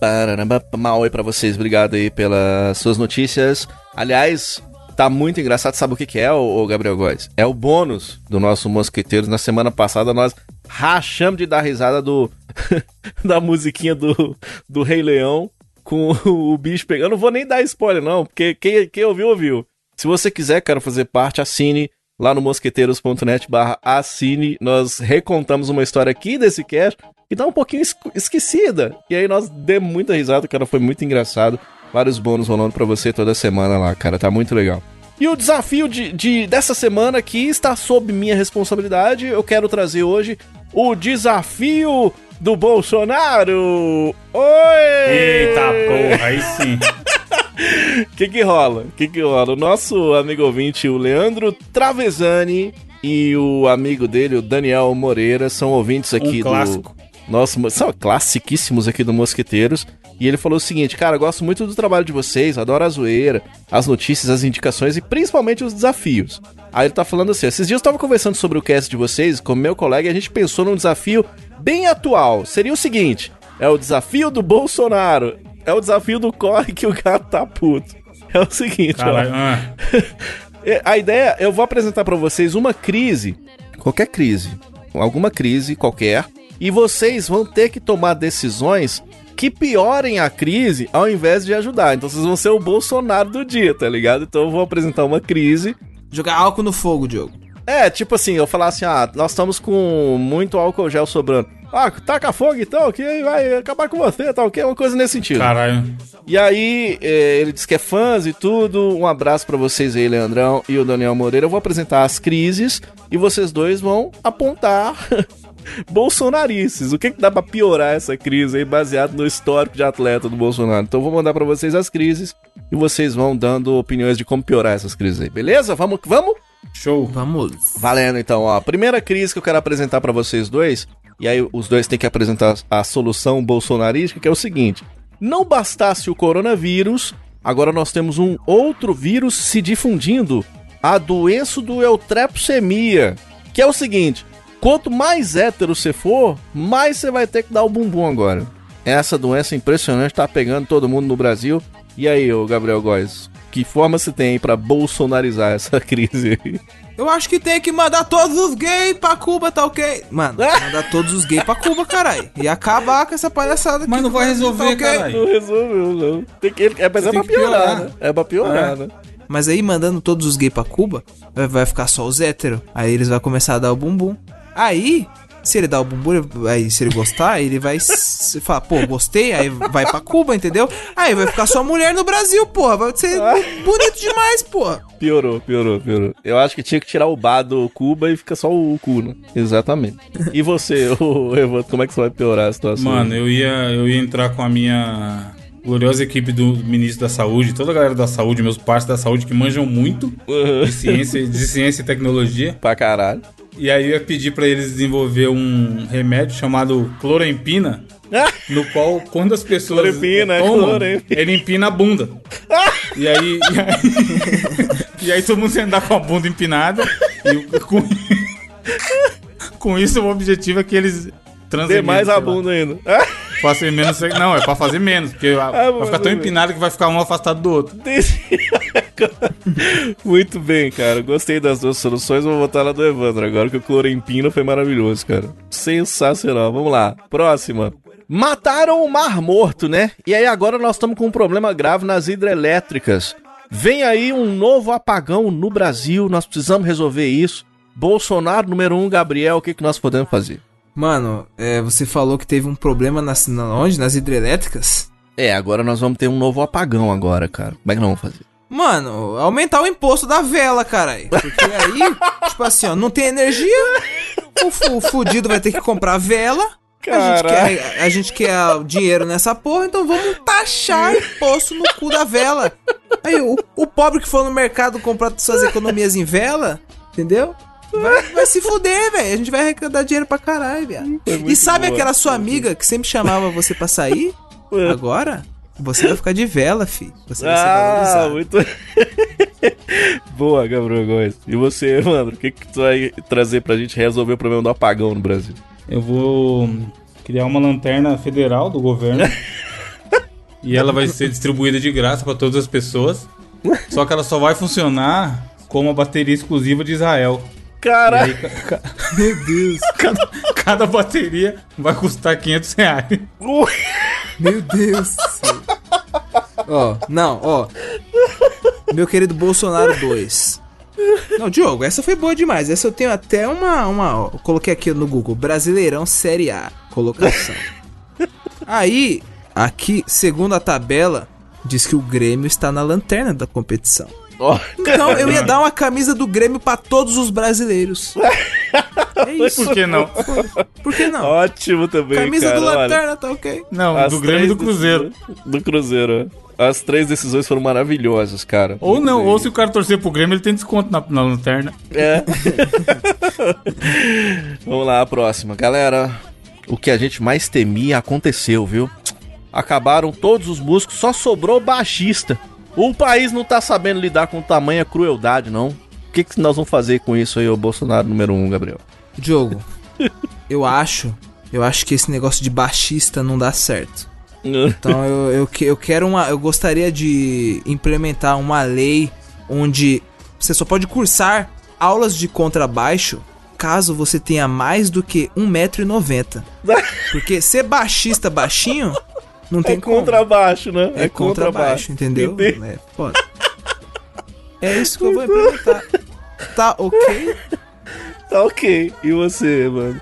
Pararamba, Mal aí pra vocês, obrigado aí pelas suas notícias. Aliás, tá muito engraçado, sabe o que, que é, o, Gabriel Góes? É o bônus do nosso Mosqueteiros. Na semana passada nós rachamos de dar risada do da musiquinha do, do Rei Leão com o bicho pegando. Eu não vou nem dar spoiler, não, porque quem, quem ouviu, ouviu. Se você quiser, cara, fazer parte, assine lá no mosqueteiros.net barra assine. Nós recontamos uma história aqui desse cast que tá um pouquinho es- esquecida. E aí nós demos muita risada, cara, foi muito engraçado. Vários bônus rolando pra você toda semana lá, cara, tá muito legal. E o desafio de, de- dessa semana aqui está sob minha responsabilidade. Eu quero trazer hoje o desafio do Bolsonaro. Oi! Eita porra, aí sim. O que que rola? O que que rola? O nosso amigo ouvinte, o Leandro Travesani e o amigo dele, o Daniel Moreira, são ouvintes aqui Um clássico. do nosso, são classiquíssimos aqui do Mosqueteiros. E ele falou o seguinte, cara, eu gosto muito do trabalho de vocês, adoro a zoeira, as notícias, as indicações e principalmente os desafios. Aí ele tá falando assim, esses dias eu tava conversando sobre o cast de vocês com meu colega e a gente pensou num desafio bem atual. Seria o seguinte, é o desafio do Bolsonaro, é o desafio do corre que o gato tá puto. É o seguinte, Caralho, ó. ah, É, A ideia, eu vou apresentar pra vocês uma crise, qualquer crise, alguma crise qualquer, e vocês vão ter que tomar decisões que piorem a crise ao invés de ajudar. Então vocês vão ser o Bolsonaro do dia, tá ligado? Então eu vou apresentar uma crise. Jogar álcool no fogo, Diogo. É, tipo assim, eu falar assim, ah, nós estamos com muito álcool gel sobrando. Ah, taca fogo então, que aí vai acabar com você, tal, que é uma coisa nesse sentido. caralho. E aí, é, ele diz que é fãs e tudo. Um abraço pra vocês aí, Leandrão e o Daniel Moreira. Eu vou apresentar as crises e vocês dois vão apontar bolsonarices. O que, que dá pra piorar essa crise aí, baseado no histórico de atleta do Bolsonaro? Então, eu vou mandar pra vocês as crises e vocês vão dando opiniões de como piorar essas crises aí, beleza? Vamos, vamos? Show. Vamos. Valendo, então, ó. Primeira crise que eu quero apresentar pra vocês dois, e aí os dois têm que apresentar a solução bolsonarística, que é o seguinte: não bastasse o coronavírus, agora nós temos um outro vírus se difundindo, a doença do eutrepsemia, que é o seguinte: quanto mais hétero você for, mais você vai ter que dar o bumbum agora. Essa doença impressionante tá pegando todo mundo no Brasil. E aí, ô Gabriel Góes, que forma você tem aí pra bolsonarizar essa crise aí? Eu acho que tem que mandar todos os gays pra Cuba, tá ok? Mano, mandar todos os gays pra Cuba, caralho. E acabar com essa palhaçada aqui Mas não vai Brasil, resolver, tá ok? caralho. Não resolveu, não. Tem que, é, mas é Tem pra piorar, piorar. né? É pra piorar, É. né? Mas aí, mandando todos os gays pra Cuba, vai- vai ficar só os héteros. Aí eles vão começar a dar o bumbum. Aí, se ele dá o bumbum, aí se ele gostar, ele vai se falar, pô, gostei, aí vai pra Cuba, entendeu? Aí vai ficar só mulher no Brasil, porra. Vai ser bonito demais, porra. Piorou, piorou, piorou. Eu acho que tinha que tirar o bar do Cuba e fica só o cu, né? Exatamente. E você, ô Evandro, como é que você vai piorar a situação? Mano, eu ia, eu ia entrar com a minha gloriosa equipe do ministro da saúde, toda a galera da saúde, meus parceiros da saúde que manjam muito de ciência, de ciência e tecnologia. Pra caralho. E aí eu ia pedir pra eles desenvolver um remédio chamado clorempina, no qual quando as pessoas Clorempina, tomam, clorempina. ele empina a bunda. E aí, e aí, e aí todo mundo sem andar com a bunda empinada e com, com isso o objetivo é que eles transem Dê mais a sei lá. bunda ainda. Fazer menos. Não, é pra fazer menos. Porque Ah, vai ficar tão empinado que vai ficar um afastado do outro. Muito bem, cara. Gostei das duas soluções. Vou botar lá do Evandro agora, que o clorempina foi maravilhoso, cara. Sensacional. Vamos lá. Próxima. Mataram o Mar Morto, né? E aí agora nós estamos com um problema grave nas hidrelétricas. Vem aí um novo apagão no Brasil. Nós precisamos resolver isso. Bolsonaro, número um, Gabriel, o que, que nós podemos fazer? Mano, é, você falou que teve um problema nas, na, onde? Nas hidrelétricas? É, agora nós vamos ter um novo apagão agora, cara. Como é que nós vamos fazer? Mano, aumentar o imposto da vela, caralho. Porque aí, tipo assim, ó, não tem energia, o, o fudido vai ter que comprar vela. A gente, quer, a gente quer dinheiro nessa porra, então vamos taxar imposto no cu da vela. Aí, o, o pobre que for no mercado comprar suas economias em vela, entendeu? Vai, vai se fuder, velho. A gente vai arrecadar dinheiro pra caralho, viado. E sabe boa, aquela sua amiga que sempre chamava você pra sair? Agora, você vai ficar de vela, fi. Você vai ser Ah, valorizado. muito. Boa, Gabriel Góes. E você, mano, o que, que tu vai trazer pra gente resolver o problema do apagão no Brasil? Eu vou criar uma lanterna federal do governo. e ela vai ser distribuída de graça para todas as pessoas. Só que ela só vai funcionar com uma bateria exclusiva de Israel. E Caralho. aí, ca- ca- Meu Deus. Cada, cada bateria vai custar 500 reais. Meu Deus. Ó, não, ó. Meu querido Bolsonaro 2. Não, Diogo, essa foi boa demais. Essa eu tenho até uma. uma ó, coloquei aqui no Google: Brasileirão Série A. Colocação. Aí, aqui, segundo a tabela, diz que o Grêmio está na lanterna da competição. Então eu ia dar uma camisa do Grêmio pra todos os brasileiros. É isso. Por que não? Por que não? Ótimo também, Camisa cara. do olha. Lanterna, tá ok. Não, As do Grêmio e do Cruzeiro. Do Cruzeiro, ó. As três decisões foram maravilhosas, cara. Ou não, ou se o cara torcer pro Grêmio, ele tem desconto na, na lanterna. É. Vamos lá, a próxima. Galera, o que a gente mais temia aconteceu, viu? Acabaram todos os músicos, só sobrou baixista. O país não tá sabendo lidar com tamanha crueldade, não. O que, que nós vamos fazer com isso aí, o Bolsonaro número um, Gabriel? Diogo, eu acho. Eu acho que esse negócio de baixista não dá certo. Então eu, eu, eu quero uma. Eu gostaria de implementar uma lei onde você só pode cursar aulas de contrabaixo caso você tenha mais do que 1,90m. Porque ser baixista baixinho não tem É como. contrabaixo, né? É contrabaixo, entendeu? Entendi. É foda. É isso que eu vou implementar. Tá ok? Tá ok. E você, mano?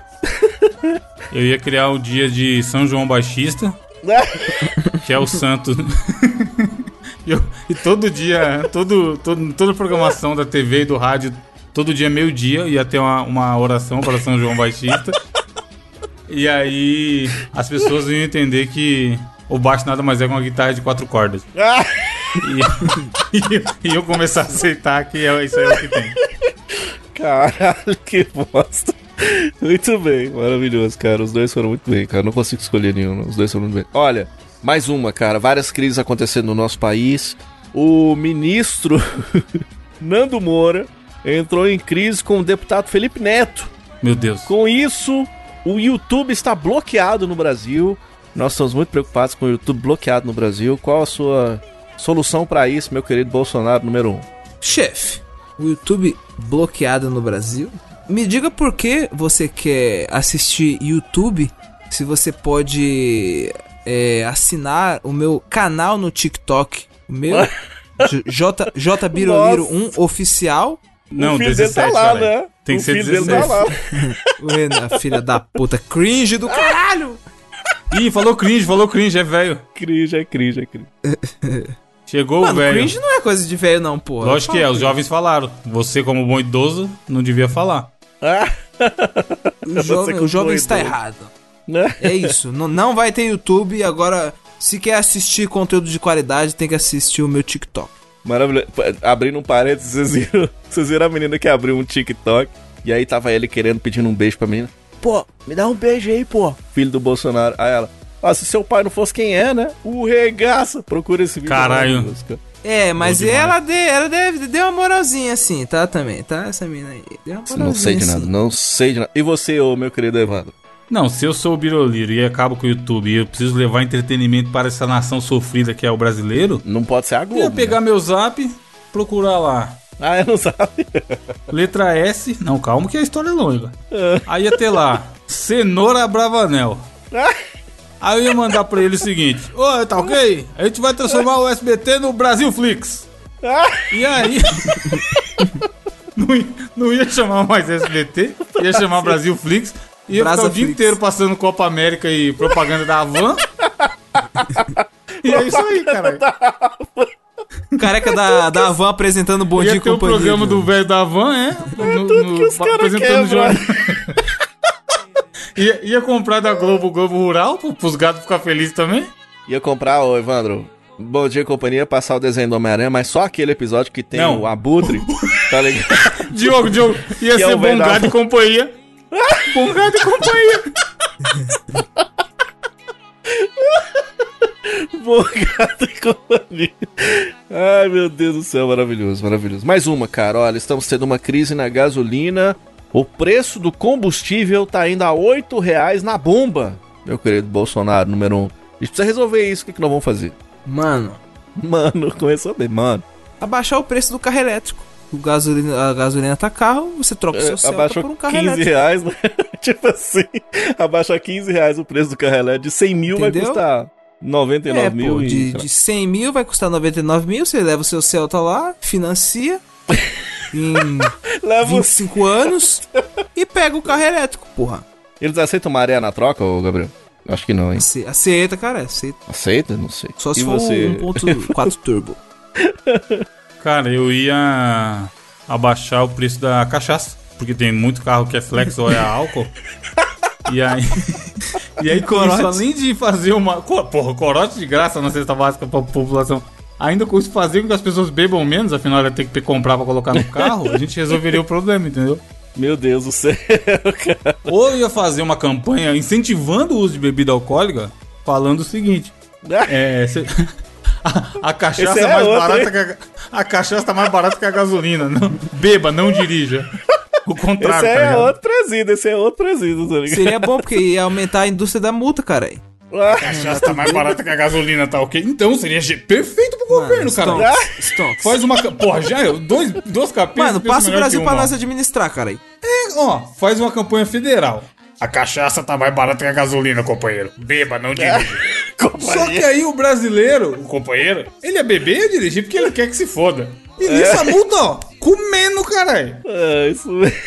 Eu ia criar o dia de São João Baixista, que é o santo. e, eu- e todo dia, todo, todo, toda a programação da TV e do rádio, todo dia, meio-dia, ia ter uma, uma oração para São João Baixista. E aí as pessoas iam entender que o baixo nada mais é que uma guitarra de quatro cordas. Ah! E, e, eu- e eu começar a aceitar que é, isso aí é o que tem. Caralho, que bosta. Muito bem, maravilhoso, cara. Os dois foram muito bem, cara. Não consigo escolher nenhum, os dois foram muito bem. Olha, mais uma, cara. Várias crises acontecendo no nosso país. O ministro Nando Moura entrou em crise com o deputado Felipe Neto. Meu Deus. Com isso, o YouTube está bloqueado no Brasil. Nós estamos muito preocupados com o YouTube bloqueado no Brasil. Qual a sua solução para isso, meu querido Bolsonaro número um? Chefe, o YouTube bloqueado no Brasil? Me diga por que você quer assistir YouTube se você pode é, assinar o meu canal no TikTok. O meu J, J, J Biroliro 1 oficial. Não, o filho 17, dele tá lá, né? Tem que o ser filho dele 17. tá lá. Ué, filha da puta, cringe do caralho! Ih, falou cringe, falou cringe, é velho. Cringe, é cringe, é cringe. Chegou o Mano, velho. cringe não é coisa de velho, não, porra. Lógico que é, os jovens falaram. Você, como bom idoso, não devia falar. Ah, O jovem, o jovem está errado. né? É isso. não, não vai ter YouTube. Agora, se quer assistir conteúdo de qualidade, tem que assistir o meu TikTok. Maravilhoso. Abrindo um parênteses, vocês viram, vocês viram a menina que abriu um TikTok e aí tava ele querendo, pedindo um beijo pra menina. Pô, me dá um beijo aí, pô. Filho do Bolsonaro. Aí ela, ah, se seu pai não fosse quem é, né? O regaça. Procura esse vídeo. Caralho. É, mas ela, de, ela deve, deu uma moralzinha assim, tá? Também, tá? Essa mina aí. Deu uma moralzinha Não sei de assim. nada, não sei de nada. E você, ô meu querido Evandro? Não, se eu sou o Biroliro e acabo com o YouTube e eu preciso levar entretenimento para essa nação sofrida que é o brasileiro, Não pode ser a eu Globo. ia pegar né? meu zap, procurar lá. Ah, eu não sabe. Letra S. Não, calma que a história é longa. Aí ia ter lá, Cenoura Bravanel. Aí eu ia mandar pra ele o seguinte: Ô, tá ok? A gente vai transformar o SBT no Brasil Flix. E aí. não, ia, não ia chamar mais SBT, ia chamar Brasil Flix. Ia ficar Brasa o dia Flix. inteiro passando Copa América e propaganda da Havan. e é isso aí, cara. Careca da, da Van apresentando Bom Dia Ia e ter o Companhia. programa do velho da van, é? No, tudo que os cara apresentando quer, o jornal. ia, ia comprar da Globo, Globo Rural, pro- pros gatos ficar felizes também. Ia comprar, ô Evandro, Bom Dia e Companhia, passar o desenho do Homem-Aranha, mas só aquele episódio que tem Não. o Abutre, tá ligado? Diogo, Diogo, ia Que é ser o velho bom da gado e companhia. bom gado e companhia. Bom gato e companhia. Ai, meu Deus do céu, maravilhoso, maravilhoso. Mais uma, cara, olha, estamos tendo uma crise na gasolina. O preço do combustível tá indo a 8 reais na bomba. Meu querido Bolsonaro, número 1. Um. A gente precisa resolver isso, o que, que nós vamos fazer? Mano, Mano, começou bem, mano. abaixar o preço do carro elétrico. O gasolina, a gasolina tá carro, você troca o seu Celta Abaixou por um carro 15 elétrico. reais, né? tipo assim, abaixa 15 reais o preço do carro elétrico. De 100 mil vai Entendeu? custar 99 É, mil. pô, e, de, lá. de 100 mil vai custar 99 mil, você leva o seu Celta lá, financia em Leva o 25 anos e pega o carro elétrico, porra. Eles aceitam maré na troca, ô Gabriel? Acho que não, hein? Ace- Aceita, cara, aceita. Aceita? Não sei. Só se e for você? um 1.4 turbo. Cara, eu ia abaixar o preço da cachaça, porque tem muito carro que é flex ou é álcool. E aí. E aí, com isso, Corote. além de fazer uma. Porra, corote de graça na cesta básica pra população. Ainda com isso fazer com que as pessoas bebam menos, afinal ia ter que comprar pra colocar no carro, a gente resolveria o problema, entendeu? Meu Deus do céu, cara. Ou ia fazer uma campanha incentivando o uso de bebida alcoólica, falando o seguinte: é, cê- a, a cachaça é mais barata que a, a cachaça tá mais barata que a gasolina. Não, beba, não dirija. O contrário, Esse tá é ligado? outro presídio, esse é outro presídio, tá ligado? Seria bom porque ia aumentar a indústria da multa, cara. A cachaça tá mais barata que a gasolina, tá ok? Então seria perfeito pro governo, cara. Stonks, Stonks. Faz uma. Porra, já, eu- dois, duas cabeças. Mano, passa o Brasil pra nós administrar, cara. aí. Ó, faz uma campanha federal. A cachaça tá mais barata que a gasolina, companheiro. Beba, não dirija. Só que aí o brasileiro, o companheiro, ele é beber e dirigir porque ele quer que se foda. E nisso a multa, ó, comendo, caralho. Ah, isso mesmo.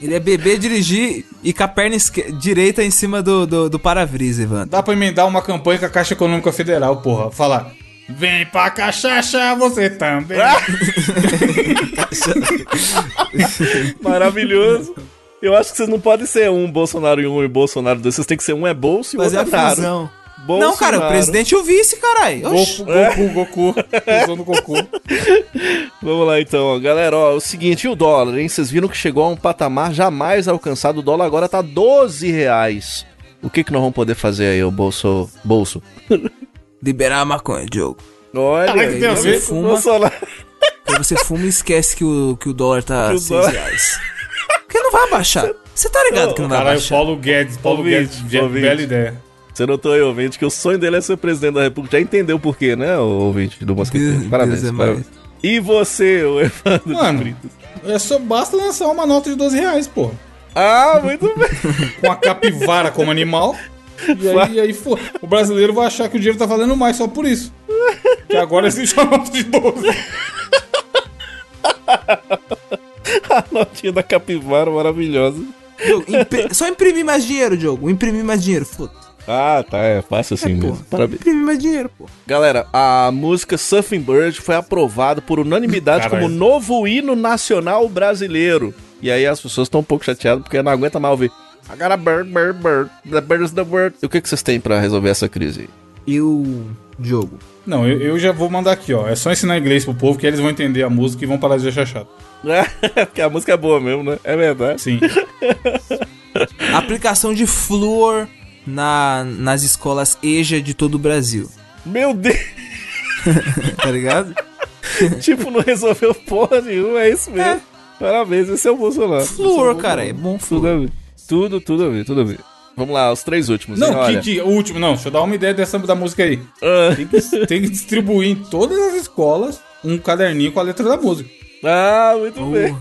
Ele é beber, dirigir e com a perna esque- direita em cima do, do, do para-brisa, Evandro. Dá pra emendar uma campanha com a Caixa Econômica Federal, porra. Falar, vem pra cachaça você também. Maravilhoso. Eu acho que vocês não podem ser um Bolsonaro e um e Bolsonaro dois. Vocês têm que ser um é bolso e o outro a é Taro. fusão. Bolsonaro. Não, cara, o presidente e o vice, caralho. Goku, Goku, Goku. Usando Goku. Vamos lá então, ó. galera. Ó, é o seguinte, e o dólar, hein? Vocês viram que chegou a um patamar jamais alcançado. O dólar agora tá 12 reais. O que que nós vamos poder fazer aí, o bolso? Bolso. Liberar a maconha, Diogo. Olha, Caraca, tem a aí, ver? o Bolsonaro. Aí você fuma e esquece que o, que o dólar tá Que o 6 dólar- reais. Vai abaixar. Você tá ligado que não vai Caralho, abaixar. Paulo Guedes, Paulo Ouvinte, Guedes, bela ideia. Você notou aí, ouvinte, que o sonho dele é ser presidente da república. Já entendeu por quê, né, ouvinte do? Deus- Parabéns, Deus é parabéns. E você, o Evandro Mano, Brito? é só basta lançar uma nota de 12 reais, porra. Ah, muito bem. Com a capivara como animal. E aí, e aí fo- o brasileiro vai achar que o dinheiro tá valendo mais só por isso. Que agora existe uma nota de 12. A notinha da capivara maravilhosa. Diogo, impri- Só imprimir mais dinheiro, Diogo. Imprimir mais dinheiro, foda. Ah, tá, é fácil assim É, mesmo. pô. Parabéns. Imprimir mais dinheiro, pô. Galera, a música Surfing Bird foi aprovada por unanimidade Caralho. como novo hino nacional brasileiro. E aí as pessoas estão um pouco chateadas porque não aguenta mais ouvir. I got a bird, bird, bird. The bird is the word. E o que, que vocês têm pra resolver essa crise? E o Diogo? Não, eu, eu já vou mandar aqui, ó. É só ensinar inglês pro povo que eles vão entender a música e vão parar de achar chato. porque a música é boa mesmo, né? É verdade. Sim. Aplicação de flúor na, nas escolas EJA de todo o Brasil. Meu Deus, Tá ligado? tipo, não resolveu porra nenhuma, é isso mesmo. Parabéns, esse é o Bolsonaro. É Flúor, Bolsonaro. cara, é bom Tudo flúor. a ver. Tudo, tudo a ver, tudo a ver. Vamos lá, os três últimos. hein? Não, Olha. que, que, o último, não, deixa eu dar uma ideia dessa da música aí. Ah, Tem que, tem que distribuir em todas as escolas um caderninho com a letra da música. ah, muito bem.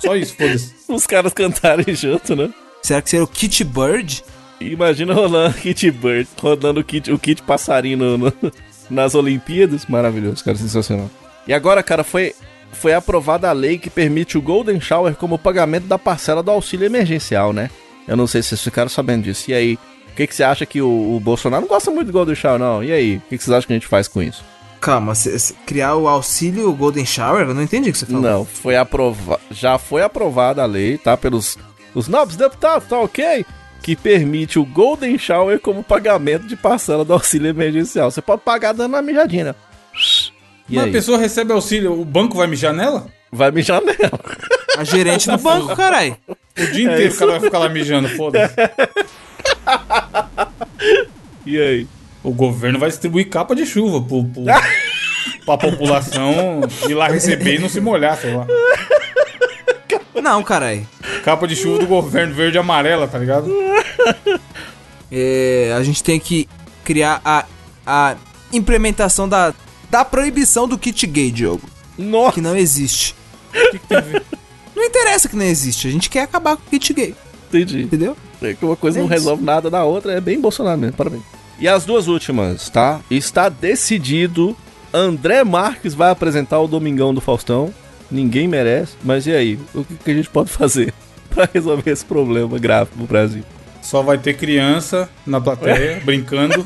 Só isso, foda-se. Os caras cantarem junto, né? Será que seria o Kit Bird? Imagina rolando Kit Bird, rodando o kit, o kit passarinho no- no- nas Olimpíadas. Maravilhoso, cara, sensacional. E agora, cara, foi, foi aprovada a lei que permite o Golden Shower como pagamento da parcela do auxílio emergencial, né? Eu não sei se vocês ficaram sabendo disso. E aí, o que, que você acha que o, o Bolsonaro não gosta muito do Golden Shower, não? E aí, o que, que vocês acham que a gente faz com isso? Calma, criar o auxílio Golden Shower? Eu não entendi o que você falou. Não, foi aprovado. Já foi aprovada a lei, tá? Pelos os nobres deputados, tá ok? Que permite o Golden Shower como pagamento de parcela do auxílio emergencial. Você pode pagar dando uma mijadinha. E Mas aí? a pessoa recebe auxílio, o banco vai mijar nela? Vai mijar nela. A gerente do banco, caralho. O dia inteiro o cara vai ficar lá mijando, foda-se. E aí? O governo vai distribuir capa de chuva pro, pro, pra população ir lá receber e não se molhar, sei lá. Não, caralho. Capa de chuva do governo verde e amarela, tá ligado? É, a gente tem que criar a, a implementação da, da proibição do kit gay, Diogo. Nossa, Que não existe. O que, que tem a ver? Não interessa que não existe. A gente quer acabar com o kit gay. entendi. Entendeu? É que uma coisa É não isso. resolve nada da outra, é bem Bolsonaro mesmo, parabéns. E as duas últimas, tá? Está decidido. André Marques vai apresentar o Domingão do Faustão. Ninguém merece, mas e aí? O que, que a gente pode fazer pra resolver esse problema grave no Brasil? Só vai ter criança na plateia, brincando.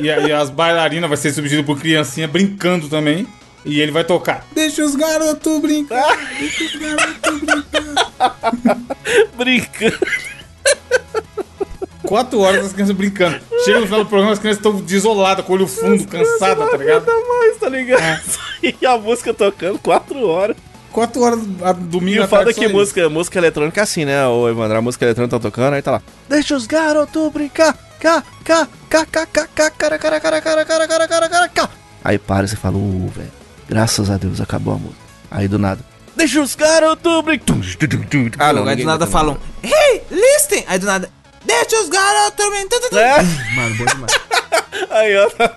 E aí as bailarinas vai ser substituído por criancinha brincando também. E ele vai tocar. Deixa os garotos brincar. Deixa os garotos brincar. Brincando. Quatro horas as crianças brincando. Chega no final do programa, as crianças estão desoladas, com o olho fundo, cansadas, tá ligado? Nada mais, tá ligado? E a música tocando quatro horas. Quatro horas a domingo E o foda é que música, música eletrônica é assim, né, ô Evandro? A música eletrônica tá tocando, aí tá lá. Deixa os garotos brincar. Cá, cá, cá, cá, cá, cá, cara, cara, cara, cara, cara, cara, cara, cara, cá. Aí para e você fala, ô, velho, graças a Deus acabou a música. Aí do nada, deixa os garotos brincar. Ah, aí do nada falam, hey, listen! Aí do nada, deixa os garotos... É. Mano, bom demais. Aí, ó, tá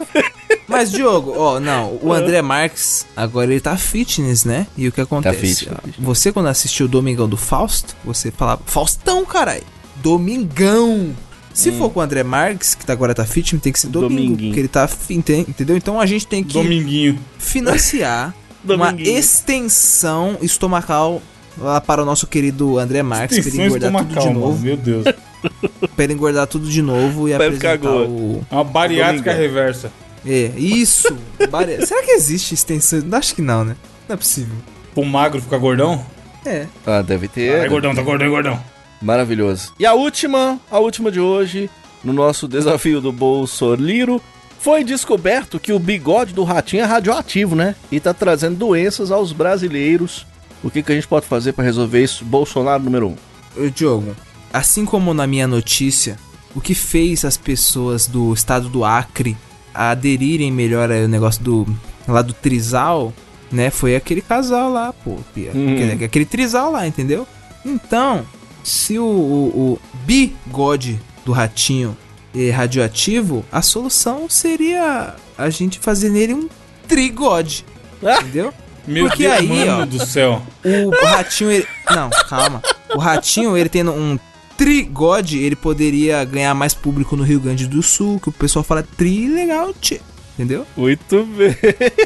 Mas, Diogo, ó, não, o André Marques, agora ele tá fitness, né? E o que acontece? fit, tá ó, fit. Você, quando assistiu o Domingão do Fausto, você falava, Faustão, caralho! Domingão! Se for com o André Marques, que tá- agora tá fitness, tem que ser domingo, Dominguinho. porque ele tá entendeu? Então a gente tem que Dominguinho. financiar uma extensão estomacal lá para o nosso querido André Marques, pra ele Extensão engordar tudo de estomacal, mano. novo, Meu Deus. pra ele engordar tudo de novo e Pra apresentar o... É uma bariátrica reversa. É, isso. Bari- Será que existe extensão? Acho que não, né? Não é possível. Pro magro ficar gordão. É. Ah, deve ter. Ai, gordão, tá gordão, gordão. Maravilhoso. E a última, a última de hoje, no nosso desafio do Bolsoliro, foi descoberto que o bigode do ratinho é radioativo, né? E tá trazendo doenças aos brasileiros. O que, que a gente pode fazer pra resolver isso? Bolsonaro número um. Ô, Diogo, assim como na minha notícia, o que fez as pessoas do estado do Acre aderirem melhor ao negócio do lá do trisal, né? Foi aquele casal lá, pô, Pia. Hum. Aquele, aquele trisal lá, entendeu? Então, se o, o, o bigode do ratinho é radioativo, a solução seria a gente fazer nele um trigode, Ah! entendeu? Meu Porque Deus, aí, mano ó, do céu. O ratinho, ele... Não, calma. O ratinho, ele tendo um trigode, ele poderia ganhar mais público no Rio Grande do Sul, que o pessoal fala tri legal, tchê. Entendeu? Muito bem.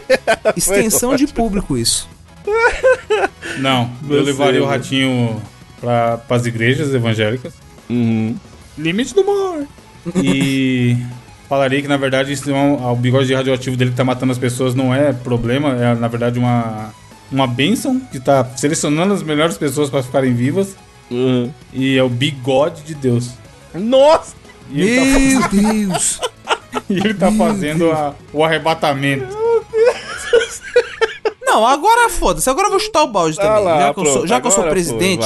Extensão de público isso. Não, eu Você, levaria o ratinho pra, pras igrejas evangélicas. Uhum. Limite do humor. E falaria que, na verdade, isso é um- o bigode radioativo dele que tá matando as pessoas não é problema, é, na verdade, uma, uma bênção que tá selecionando as melhores pessoas pra ficarem vivas. Uhum. E é o bigode de Deus. Nossa! E ele tá, Meu Deus! e ele tá fazendo a- o arrebatamento. Não, agora foda-se. Agora eu vou chutar o balde Tá também. lá, já que eu sou, já que eu sou presidente,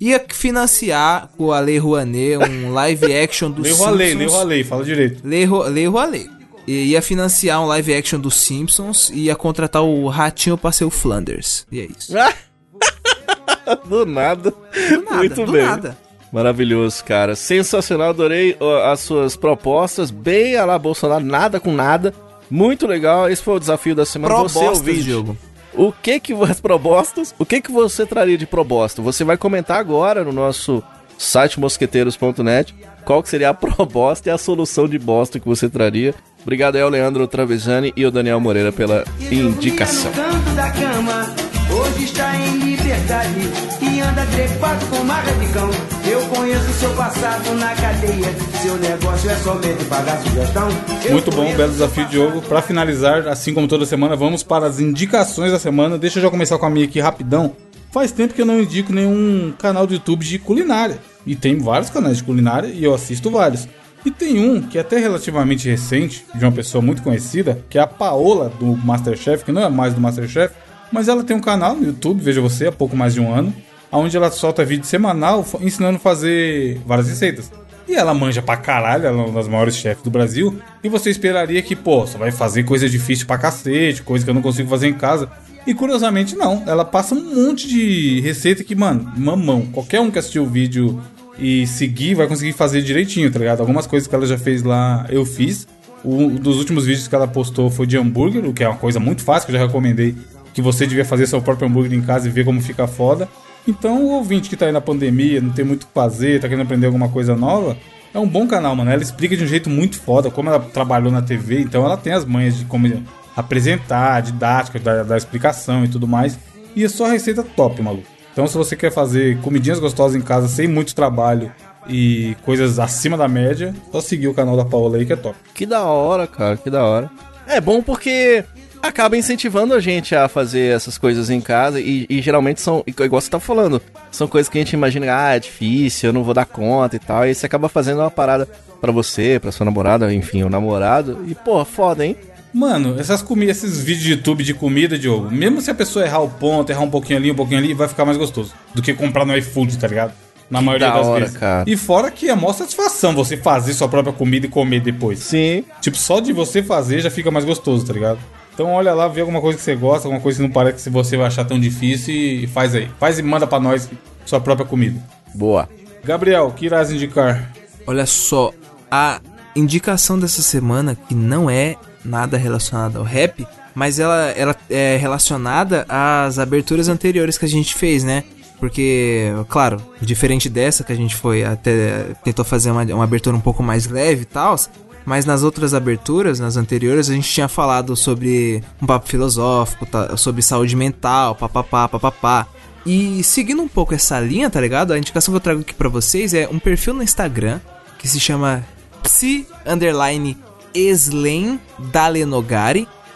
ia financiar com a Lei Rouanet um live action do Lei o lei, Simpsons. lei o lei, fala direito. Lei, Ro- Lei Rouanet. E ia financiar um live action dos Simpsons e ia contratar o Ratinho pra ser o Flanders. E é isso. Do nada. Do nada, Muito do bem. nada. Maravilhoso, cara. Sensacional, adorei as suas propostas. Bem a lá, Bolsonaro, nada com nada. Muito legal. Esse foi o desafio da semana. você Propostas, ouvinte, Diogo. O que que as propostas? O que que você traria de proposta? Você vai comentar agora no nosso site mosqueteiros.net qual que seria a proposta e a solução de bosta que você traria. Obrigado aí ao Leandro Travesani e ao Daniel Moreira pela indicação. Hoje está em liberdade e anda trepado com marca de cão. Eu conheço seu passado na cadeia. Seu negócio é somente pagar sugestão. Eu Muito bom, belo desafio, Diogo. Pra finalizar, assim como toda semana, vamos para as indicações da semana. Deixa eu já começar com a minha aqui rapidão. Faz tempo que eu não indico nenhum canal do YouTube de culinária. E tem vários canais de culinária e eu assisto vários. E tem um que é até relativamente recente, de uma pessoa muito conhecida, que é a Paola do Masterchef, que não é mais do Masterchef, mas ela tem um canal no YouTube, veja você, há pouco mais de um ano, onde ela solta vídeo semanal ensinando a fazer várias receitas. E ela manja pra caralho, ela é uma das maiores chefes do Brasil. E você esperaria que, pô, você vai fazer coisa difícil pra cacete, coisa que eu não consigo fazer em casa. E curiosamente não, ela passa um monte de receita que, mano, mamão. Qualquer um que assistiu o vídeo e seguir vai conseguir fazer direitinho, tá ligado? Algumas coisas que ela já fez lá, eu fiz. Um dos últimos vídeos que ela postou foi de hambúrguer, o que é uma coisa muito fácil, que eu já recomendei que você devia fazer seu próprio hambúrguer em casa e ver como fica foda. Então, o ouvinte que tá aí na pandemia, não tem muito o que fazer, tá querendo aprender alguma coisa nova, é um bom canal, mano. Ela explica de um jeito muito foda, como ela trabalhou na TV, então ela tem as manhas de como apresentar, didática, da, da explicação e tudo mais. E é só receita top, maluco. Então, se você quer fazer comidinhas gostosas em casa sem muito trabalho e coisas acima da média, só seguir o canal da Paola aí que é top. Que da hora, cara, que da hora. É bom porque acaba incentivando a gente a fazer essas coisas em casa e, e geralmente são, igual você tá falando, são coisas que a gente imagina, ah, é difícil, eu não vou dar conta e tal, e você acaba fazendo uma parada pra você, pra sua namorada, enfim, o namorado, e pô, foda, hein? Mano, essas comidas, esses vídeos de YouTube de comida, Diogo, mesmo se a pessoa errar o ponto, errar um pouquinho ali, um pouquinho ali, vai ficar mais gostoso do que comprar no iFood, tá ligado? Na maioria da das hora, vezes. cara. E fora que é mó satisfação você fazer sua própria comida e comer depois. Sim. Tipo, só de você fazer já fica mais gostoso, tá ligado? Então olha lá, vê alguma coisa que você gosta, alguma coisa que não parece que você vai achar tão difícil e faz aí. Faz e manda pra nós sua própria comida. Boa. Gabriel, que irás indicar? Olha só, a indicação dessa semana, que não é nada relacionada ao rap, mas ela, ela é relacionada às aberturas anteriores que a gente fez, né? Porque, claro, diferente dessa que a gente foi até tentou fazer uma, uma abertura um pouco mais leve e tal, mas nas outras aberturas, nas anteriores, a gente tinha falado sobre um papo filosófico, tá, sobre saúde mental, papapá, papapá. E seguindo um pouco essa linha, tá ligado? A indicação que eu trago aqui pra vocês é um perfil no Instagram que se chama psi.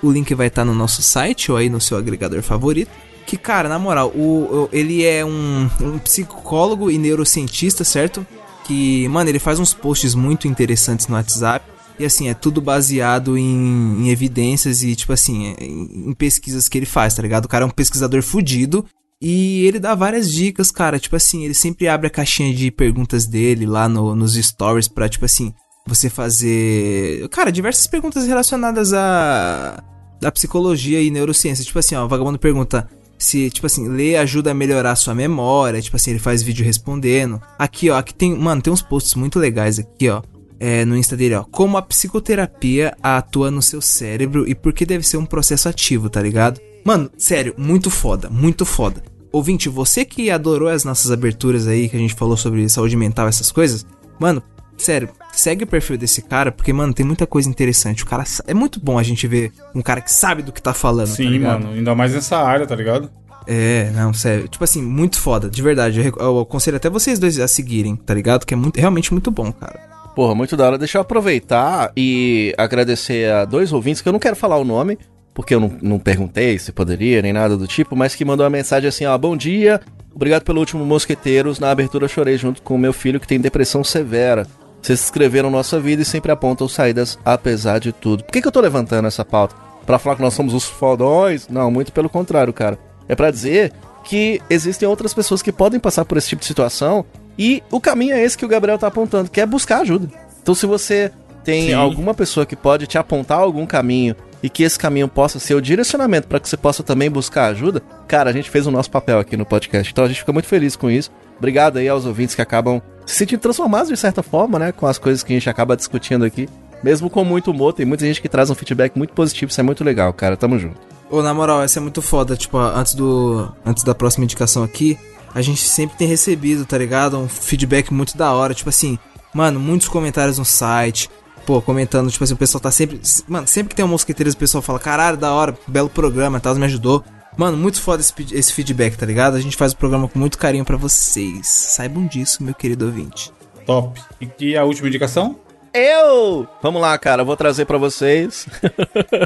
O link vai estar no nosso site ou aí no seu agregador favorito. Que, cara, na moral, o, o- ele é um, um psicólogo e neurocientista, certo? Que, mano, ele faz uns posts muito interessantes no WhatsApp. E assim, é tudo baseado em, em evidências e, tipo assim, é, em, em pesquisas que ele faz, tá ligado? O cara é um pesquisador fudido. E ele dá várias dicas, cara. Tipo assim, ele sempre abre a caixinha de perguntas dele lá no- nos stories pra, tipo assim, você fazer. Cara, diversas perguntas relacionadas a. da psicologia e neurociência. Tipo assim, ó, o vagabundo pergunta se, tipo assim, ler ajuda a melhorar a sua memória. Tipo assim, ele faz vídeo respondendo. Aqui, ó, aqui tem. Mano, tem uns posts muito legais aqui, ó. É, no Insta dele, ó. Como a psicoterapia atua no seu cérebro e por que deve ser um processo ativo, tá ligado? Mano, sério, muito foda, muito foda. Ouvinte, você que adorou as nossas aberturas aí, que a gente falou sobre saúde mental, essas coisas, mano, sério, segue o perfil desse cara, porque, mano, tem muita coisa interessante. O cara é muito bom a gente ver um cara que sabe do que tá falando, tá Sim, ligado? mano, ainda mais nessa área, tá ligado? É, não, sério. Tipo assim, muito foda, de verdade. Eu, eu aconselho até vocês dois a seguirem, tá ligado? Que é muito, realmente muito bom, cara. Porra, muito da hora. Deixa eu aproveitar e agradecer a dois ouvintes, que eu não quero falar o nome, porque eu não, não perguntei se poderia, nem nada do tipo, mas que mandou uma mensagem assim, ó, bom dia, obrigado pelo último Mosqueteiros, na abertura chorei junto com meu filho que tem depressão severa. Vocês escreveram nossa vida e sempre apontam saídas apesar de tudo. Por que, que eu tô levantando essa pauta? Pra falar que nós somos os fodões? Não, muito pelo contrário, cara. É pra dizer que existem outras pessoas que podem passar por esse tipo de situação e o caminho é esse que o Gabriel tá apontando, que é buscar ajuda. Então se você tem Sim. alguma pessoa que pode te apontar algum caminho e que esse caminho possa ser o direcionamento para que você possa também buscar ajuda, cara, a gente fez o nosso papel aqui no podcast. Então a gente fica muito feliz com isso. Obrigado aí aos ouvintes que acabam se sentindo transformados de certa forma, né, com as coisas que a gente acaba discutindo aqui. Mesmo com muito humor, tem muita gente que traz um feedback muito positivo, isso é muito legal, cara. Tamo junto. Ô, na moral, essa é muito foda. Tipo, antes do. Antes da próxima indicação aqui, a gente sempre tem recebido, tá ligado? Um feedback muito da hora. Tipo assim, mano, muitos comentários no site. Pô, comentando, tipo assim, o pessoal tá sempre. Mano, sempre que tem um mosqueteiros, o pessoal fala, caralho, da hora, belo programa e tal, me ajudou. Mano, muito foda esse, esse feedback, tá ligado? A gente faz o programa com muito carinho pra vocês. Saibam disso, meu querido ouvinte. Top. E que a última indicação? Eu! Vamos lá, cara, eu vou trazer pra vocês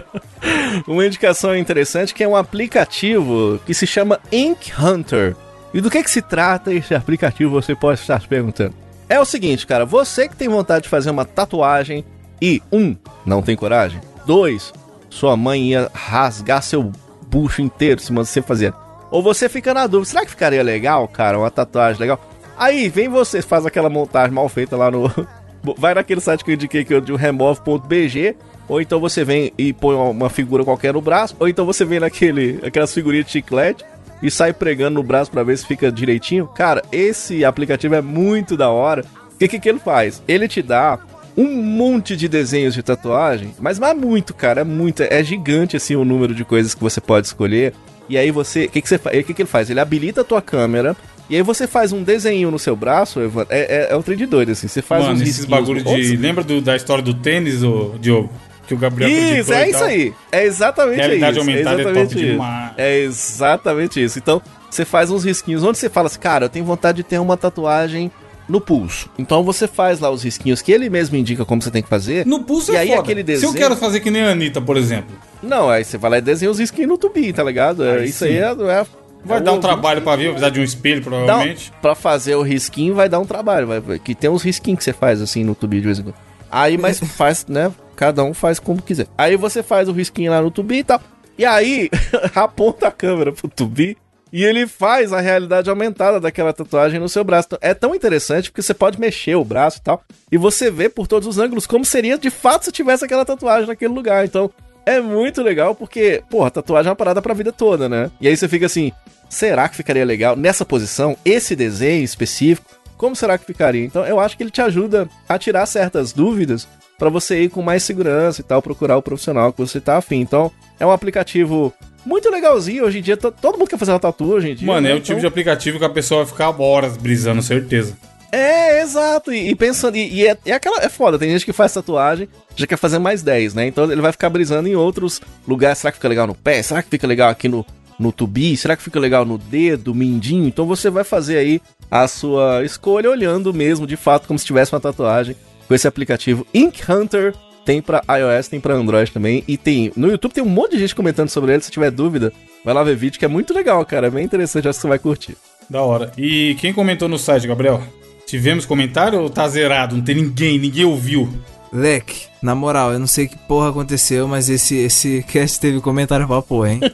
uma indicação interessante que é um aplicativo que se chama Ink Hunter. E do que que se trata esse aplicativo, você pode estar se perguntando. É o seguinte, cara, você que tem vontade de fazer uma tatuagem e, um, não tem coragem, dois, sua mãe ia rasgar seu bucho inteiro se você fazer. Ou você fica na dúvida, será que ficaria legal, cara, uma tatuagem legal? Aí vem você, faz aquela montagem mal feita lá no. Vai naquele site que eu indiquei que é o de remove.bg. Ou então você vem e põe uma- uma figura qualquer no braço. Ou então você vem naquele. aquelas figurinhas de chiclete e sai pregando no braço pra ver se fica direitinho. Cara, esse aplicativo é muito da hora. O que, que, que ele faz? Ele te dá um monte de desenhos de tatuagem, mas não é muito, cara, é muito, é gigante assim o número de coisas que você pode escolher. E aí você, o que que você? O que que ele faz? Ele habilita a tua câmera e aí você faz um desenho no seu braço, Evan, é, é, é um trem de doido assim, você faz Mano, uns esses risquinhos bagulho de. Lembra do- da história do tênis, ô, Diogo? Que o Gabriel Isso, é isso aí. É exatamente Realidade isso. aumentada é top exatamente isso. demais. É exatamente isso. Então, você faz uns risquinhos onde você fala assim, cara, eu tenho vontade de ter uma tatuagem no pulso. Então você faz lá os risquinhos que ele mesmo indica como você tem que fazer. No pulso E é aí foda. aquele Se desenho- eu quero fazer que nem a Anitta, por exemplo, Não, aí você vai lá e desenha os risquinhos no tubi, tá ligado? É, Aí isso sim. aí é, é vai é dar um trabalho pra ver, vai precisar de um espelho, provavelmente. pra fazer o risquinho vai dar um trabalho, vai, vai- que tem uns risquinhos que você faz assim no tubi de vez em quando. Aí, mas faz, né? Cada um faz como quiser. Aí você faz o risquinho lá no tubi e tal. E aí, aponta a câmera pro tubi e ele faz a realidade aumentada daquela tatuagem no seu braço. Então, é tão interessante porque você pode mexer o braço e tal. E você vê por todos os ângulos como seria de fato se tivesse aquela tatuagem naquele lugar. Então, é muito legal porque, porra, tatuagem é uma parada pra vida toda, né? E aí você fica assim, será que ficaria legal nessa posição, esse desenho específico? Como será que ficaria? Então eu acho que ele te ajuda a tirar certas dúvidas pra você ir com mais segurança e tal, procurar o profissional que você tá afim. Então é um aplicativo muito legalzinho. Hoje em dia to- todo mundo quer fazer uma tatu hoje em dia. Mano, né? é o tipo Então- de aplicativo que a pessoa vai ficar horas brisando, certeza. É, exato. E, e pensando, e, e é, é aquela. É foda, tem gente que faz tatuagem, já quer fazer mais 10, né? Então ele vai ficar brisando em outros lugares. Será que fica legal no pé? Será que fica legal aqui no, no tubi? Será que fica legal no dedo, mindinho? Então você vai fazer aí a sua escolha olhando mesmo, de fato, como se tivesse uma tatuagem com esse aplicativo Ink Hunter. Tem pra iOS, tem pra Android também. E tem. No YouTube tem um monte de gente comentando sobre ele. Se tiver dúvida, vai lá ver vídeo, que é muito legal, cara. É bem interessante, acho que você vai curtir. Da hora. E quem comentou no site, Gabriel? Tivemos comentário ou tá zerado? Não tem ninguém, ninguém ouviu. Leque, na moral, eu não sei que porra aconteceu, mas esse, esse cast teve comentário pra porra, hein?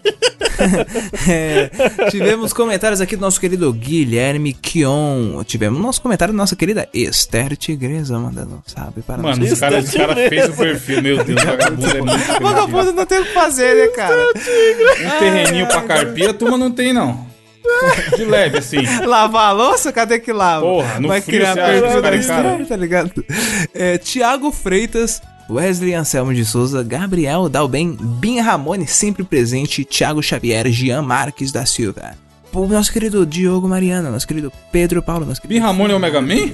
É, tivemos comentários aqui do nosso querido Guilherme Kion. Tivemos nosso comentário da nossa querida Esther Tigresa mandando um salve para Mano, caras Isso é cara fez o perfil, meu Deus, vagabundo é muito. Vagabundo não tem o que fazer, né, cara? Um terreninho pra carpir, a turma não tem, não. De leve, assim. Lavar a louça? Cadê que lava? Porra, no Vai frio criar encaram? Esther, tá ligado? É, Tiago Freitas, Wesley Anselmo de Souza, Gabriel Dalben, Bin Ramone, sempre presente, Thiago Xavier, Jean Marques da Silva. O nosso querido Diogo Mariano, nosso querido Pedro Paulo, nosso querido... Bin Ramone é o Mega Man?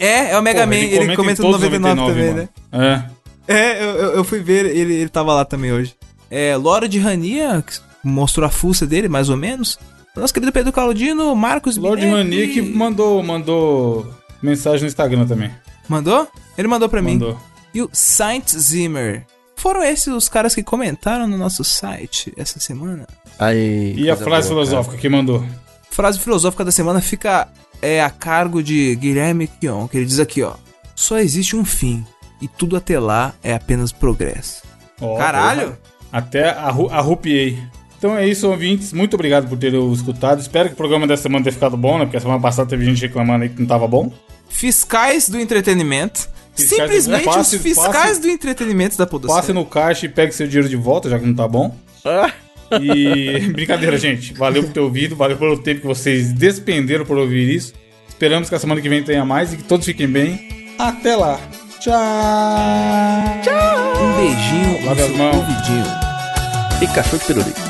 É, é o Mega Porra, Man, ele comenta, no em todos os 99, também, né? mano. É. É, eu, eu- fui ver, ele, ele tava lá também hoje. É, Lora de Rania, que mostrou a fuça dele, mais ou menos. Nosso querido Pedro Claudino, Marcos Lord Binelli. Mania que mandou, mandou mensagem no Instagram também. Mandou? Ele mandou pra mim. Mandou. E o Saint Zimmer. Foram esses os caras que comentaram no nosso site essa semana? Aí, E a frase boa, cara. filosófica que mandou? Frase filosófica da semana fica é a cargo de Guilherme Kion, que ele diz aqui, ó. Só existe um fim, e tudo até lá é apenas progresso. Ó, Caralho! porra. Até arru arrupiei. Então é isso, ouvintes. Muito obrigado por terem escutado. Espero que o programa dessa semana tenha ficado bom, né? Porque a semana passada teve gente reclamando aí que não tava bom. Fiscais do entretenimento. Fiscais do- Simplesmente passe- os fiscais passe- do entretenimento da podosfera. Passe no caixa e pegue seu dinheiro de volta, já que não tá bom. Ah, E brincadeira, gente. Valeu por ter ouvido, valeu pelo tempo que vocês despenderam por ouvir isso. Esperamos que a semana que vem tenha mais e que todos fiquem bem. Até lá. Tchau. Um beijinho Lave no seu mãos. ouvidinho. e cachorro de pirulito.